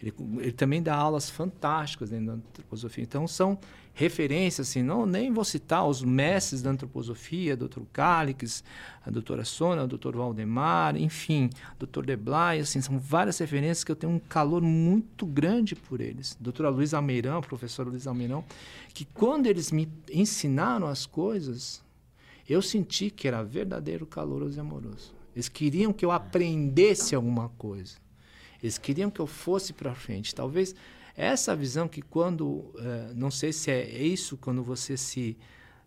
Ele, ele, também dá aulas fantásticas dentro da antroposofia. Então, são referências, assim, não, nem vou citar os mestres da antroposofia, Dr. Calix, a doutora Sônia, o Dr. Valdemar, enfim, Dr. Deblay, assim, são várias referências que eu tenho um calor muito grande por eles. Doutora Luiz Almeirão, professor Luiz Almeirão, que quando eles me ensinaram as coisas, eu senti que era verdadeiro, caloroso e amoroso. Eles queriam que eu aprendesse alguma coisa. Eles queriam que eu fosse para frente. Talvez essa visão que quando, uh, não sei se é isso, quando você se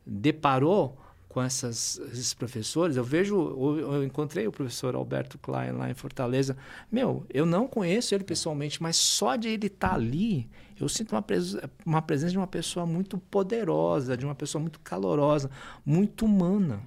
deparou com essas, esses professores, eu vejo, eu, eu, encontrei o professor Alberto Klein lá em Fortaleza. Meu, eu não conheço ele pessoalmente, mas só de ele estar tá ali, eu sinto uma, pres uma presença de uma pessoa muito poderosa, de uma pessoa muito calorosa, muito humana.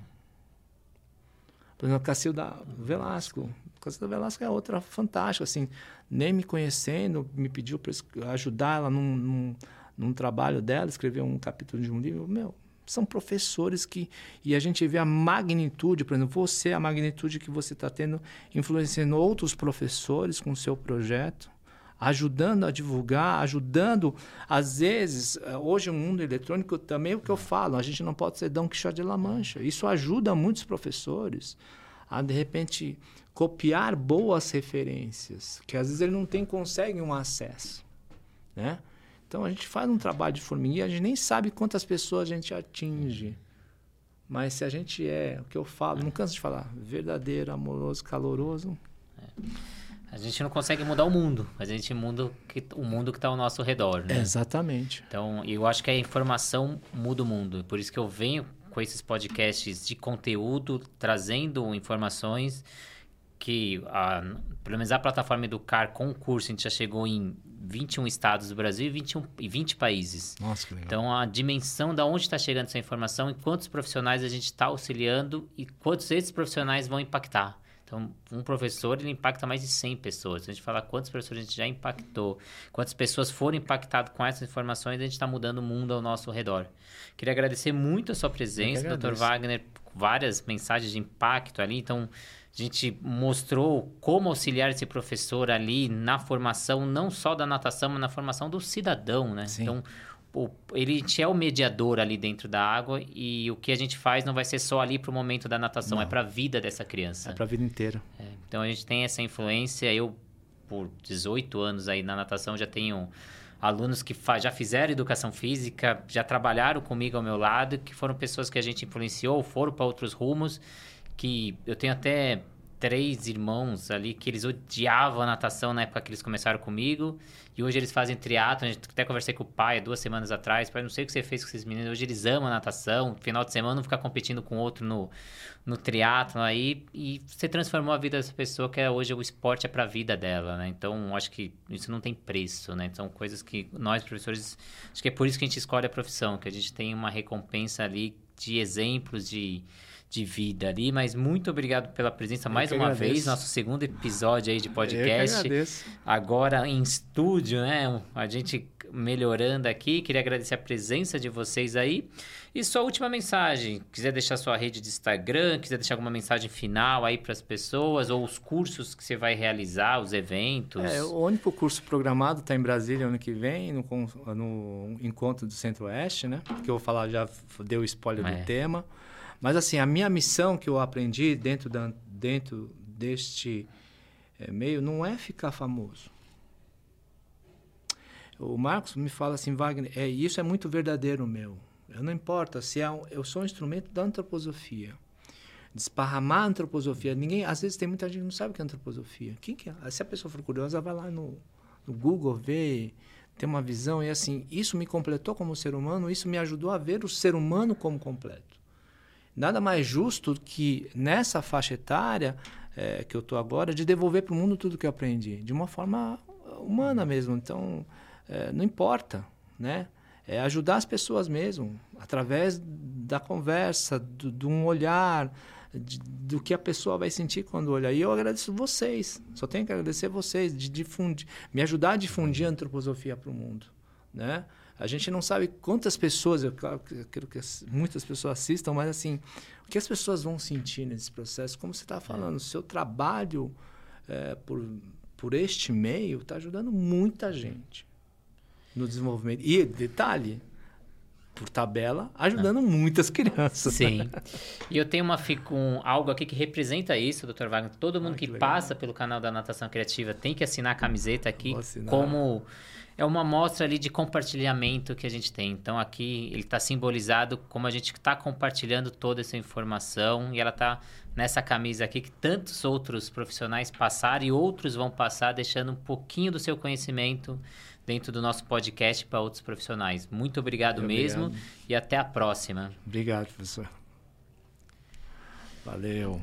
Por exemplo, Cacilda Velasco, Cacilda Velasco é outra fantástica, assim, nem me conhecendo, me pediu para ajudar ela num, num, num, trabalho dela, escrever um capítulo de um livro. Meu, são professores que. E a gente vê a magnitude, por exemplo, você, a magnitude que você está tendo, influenciando outros professores com o seu projeto ajudando a divulgar, ajudando, às vezes, eh, hoje o mundo eletrônico também é o que eu falo, a gente não pode ser Dom Quixote de La Mancha. Isso ajuda muitos professores a, de repente, copiar boas referências, que às vezes ele não tem, consegue um acesso, né? Então a gente faz um trabalho de formiguinha, a gente nem sabe quantas pessoas a gente atinge. Mas se a gente é, o que eu falo, não canso de falar, verdadeiro, amoroso, caloroso. É. A gente não consegue mudar o mundo, a gente muda que, o mundo que está ao nosso redor, né? Exatamente. Então, eu acho que a informação muda o mundo. Por isso que eu venho com esses podcasts de conteúdo, trazendo informações que, a, pelo menos a plataforma Educar com o curso, a gente já chegou em 21 estados do Brasil e 21, e 20 países. Nossa, que legal. Então, a dimensão da onde está chegando essa informação e quantos profissionais a gente está auxiliando e quantos esses profissionais vão impactar. Então, um professor, ele impacta mais de 100 pessoas. A gente fala quantos professores a gente já impactou, quantas pessoas foram impactadas com essas informações, a gente está mudando o mundo ao nosso redor. Queria agradecer muito a sua presença, Dr. Wagner, várias mensagens de impacto ali. Então, a gente mostrou como auxiliar esse professor ali na formação, não só da natação, mas na formação do cidadão, né? Sim. Então, o, ele é o mediador ali dentro da água e o que a gente faz não vai ser só ali para o momento da natação, é não. é para a vida dessa criança. É para a vida inteira. É, então a gente tem essa influência. Eu, por 18 anos aí na natação, já tenho alunos que já fizeram educação física, já trabalharam comigo ao meu lado, que foram pessoas que a gente influenciou, foram para outros rumos, que eu tenho até três irmãos ali que eles odiavam a natação na época que eles começaram comigo. E hoje eles fazem triatlo. Até conversei com o pai duas semanas atrás. Pai, não sei o que você fez com esses meninos. Hoje eles amam a natação. Final de semana não ficar competindo com outro no, no triatlo aí. E você transformou a vida dessa pessoa que é, hoje o esporte é para a vida dela, né? Então, acho que isso não tem preço, né? São coisas que nós, professores... Acho que é por isso que a gente escolhe a profissão. Que a gente tem uma recompensa ali de exemplos de de vida ali, mas muito obrigado pela presença Eu mais uma agradeço. vez, nosso segundo episódio aí de podcast. Eu que agradeço. Agora em estúdio, né? A gente melhorando aqui. Queria agradecer a presença de vocês aí. E sua última mensagem, quiser deixar sua rede de Instagram, quiser deixar alguma mensagem final aí para as pessoas, ou os cursos que você vai realizar, os eventos. É, o único curso programado está em Brasília ano que vem, no, no encontro do Centro-Oeste, né? Que eu vou falar, já deu spoiler é. do tema. Mas assim, a minha missão que eu aprendi dentro, da, dentro deste é, meio não é ficar famoso. O Marcos me fala assim, Wagner, é, isso é muito verdadeiro meu. Eu não importa se é um, eu sou um instrumento da antroposofia. Desparramar a antroposofia. Ninguém, às vezes tem muita gente que não sabe o que é antroposofia. Quem que é? Se a pessoa for curiosa, vai lá no, no Google ver, ter uma visão e assim, isso me completou como ser humano, isso me ajudou a ver o ser humano como completo. Nada mais justo que nessa faixa etária é, que eu estou agora, de devolver para o mundo tudo que eu aprendi, de uma forma humana mesmo. Então, é, não importa, né? é ajudar as pessoas mesmo, através da conversa, do, de um olhar, de, do que a pessoa vai sentir quando olhar. E eu agradeço vocês, só tenho que agradecer vocês, de difundir, me ajudar a difundir a antroposofia para o mundo. Né? A gente não sabe quantas pessoas, eu, claro, eu quero que muitas pessoas assistam, mas assim, o que as pessoas vão sentir nesse processo? Como você está falando, o seu trabalho é, por, por este meio está ajudando muita gente no desenvolvimento. E, detalhe, por tabela, ajudando ah. muitas crianças. Sim. e eu tenho uma, um, algo aqui que representa isso, Dr. Wagner. Todo mundo ah, que, que passa pelo canal da Natação Criativa tem que assinar a camiseta aqui como é uma mostra ali de compartilhamento que a gente tem. Então aqui ele está simbolizado como a gente está compartilhando toda essa informação e ela está nessa camisa aqui que tantos outros profissionais passaram e outros vão passar, deixando um pouquinho do seu conhecimento dentro do nosso podcast para outros profissionais. Muito obrigado, mesmo e até a próxima. Obrigado, professor. Valeu.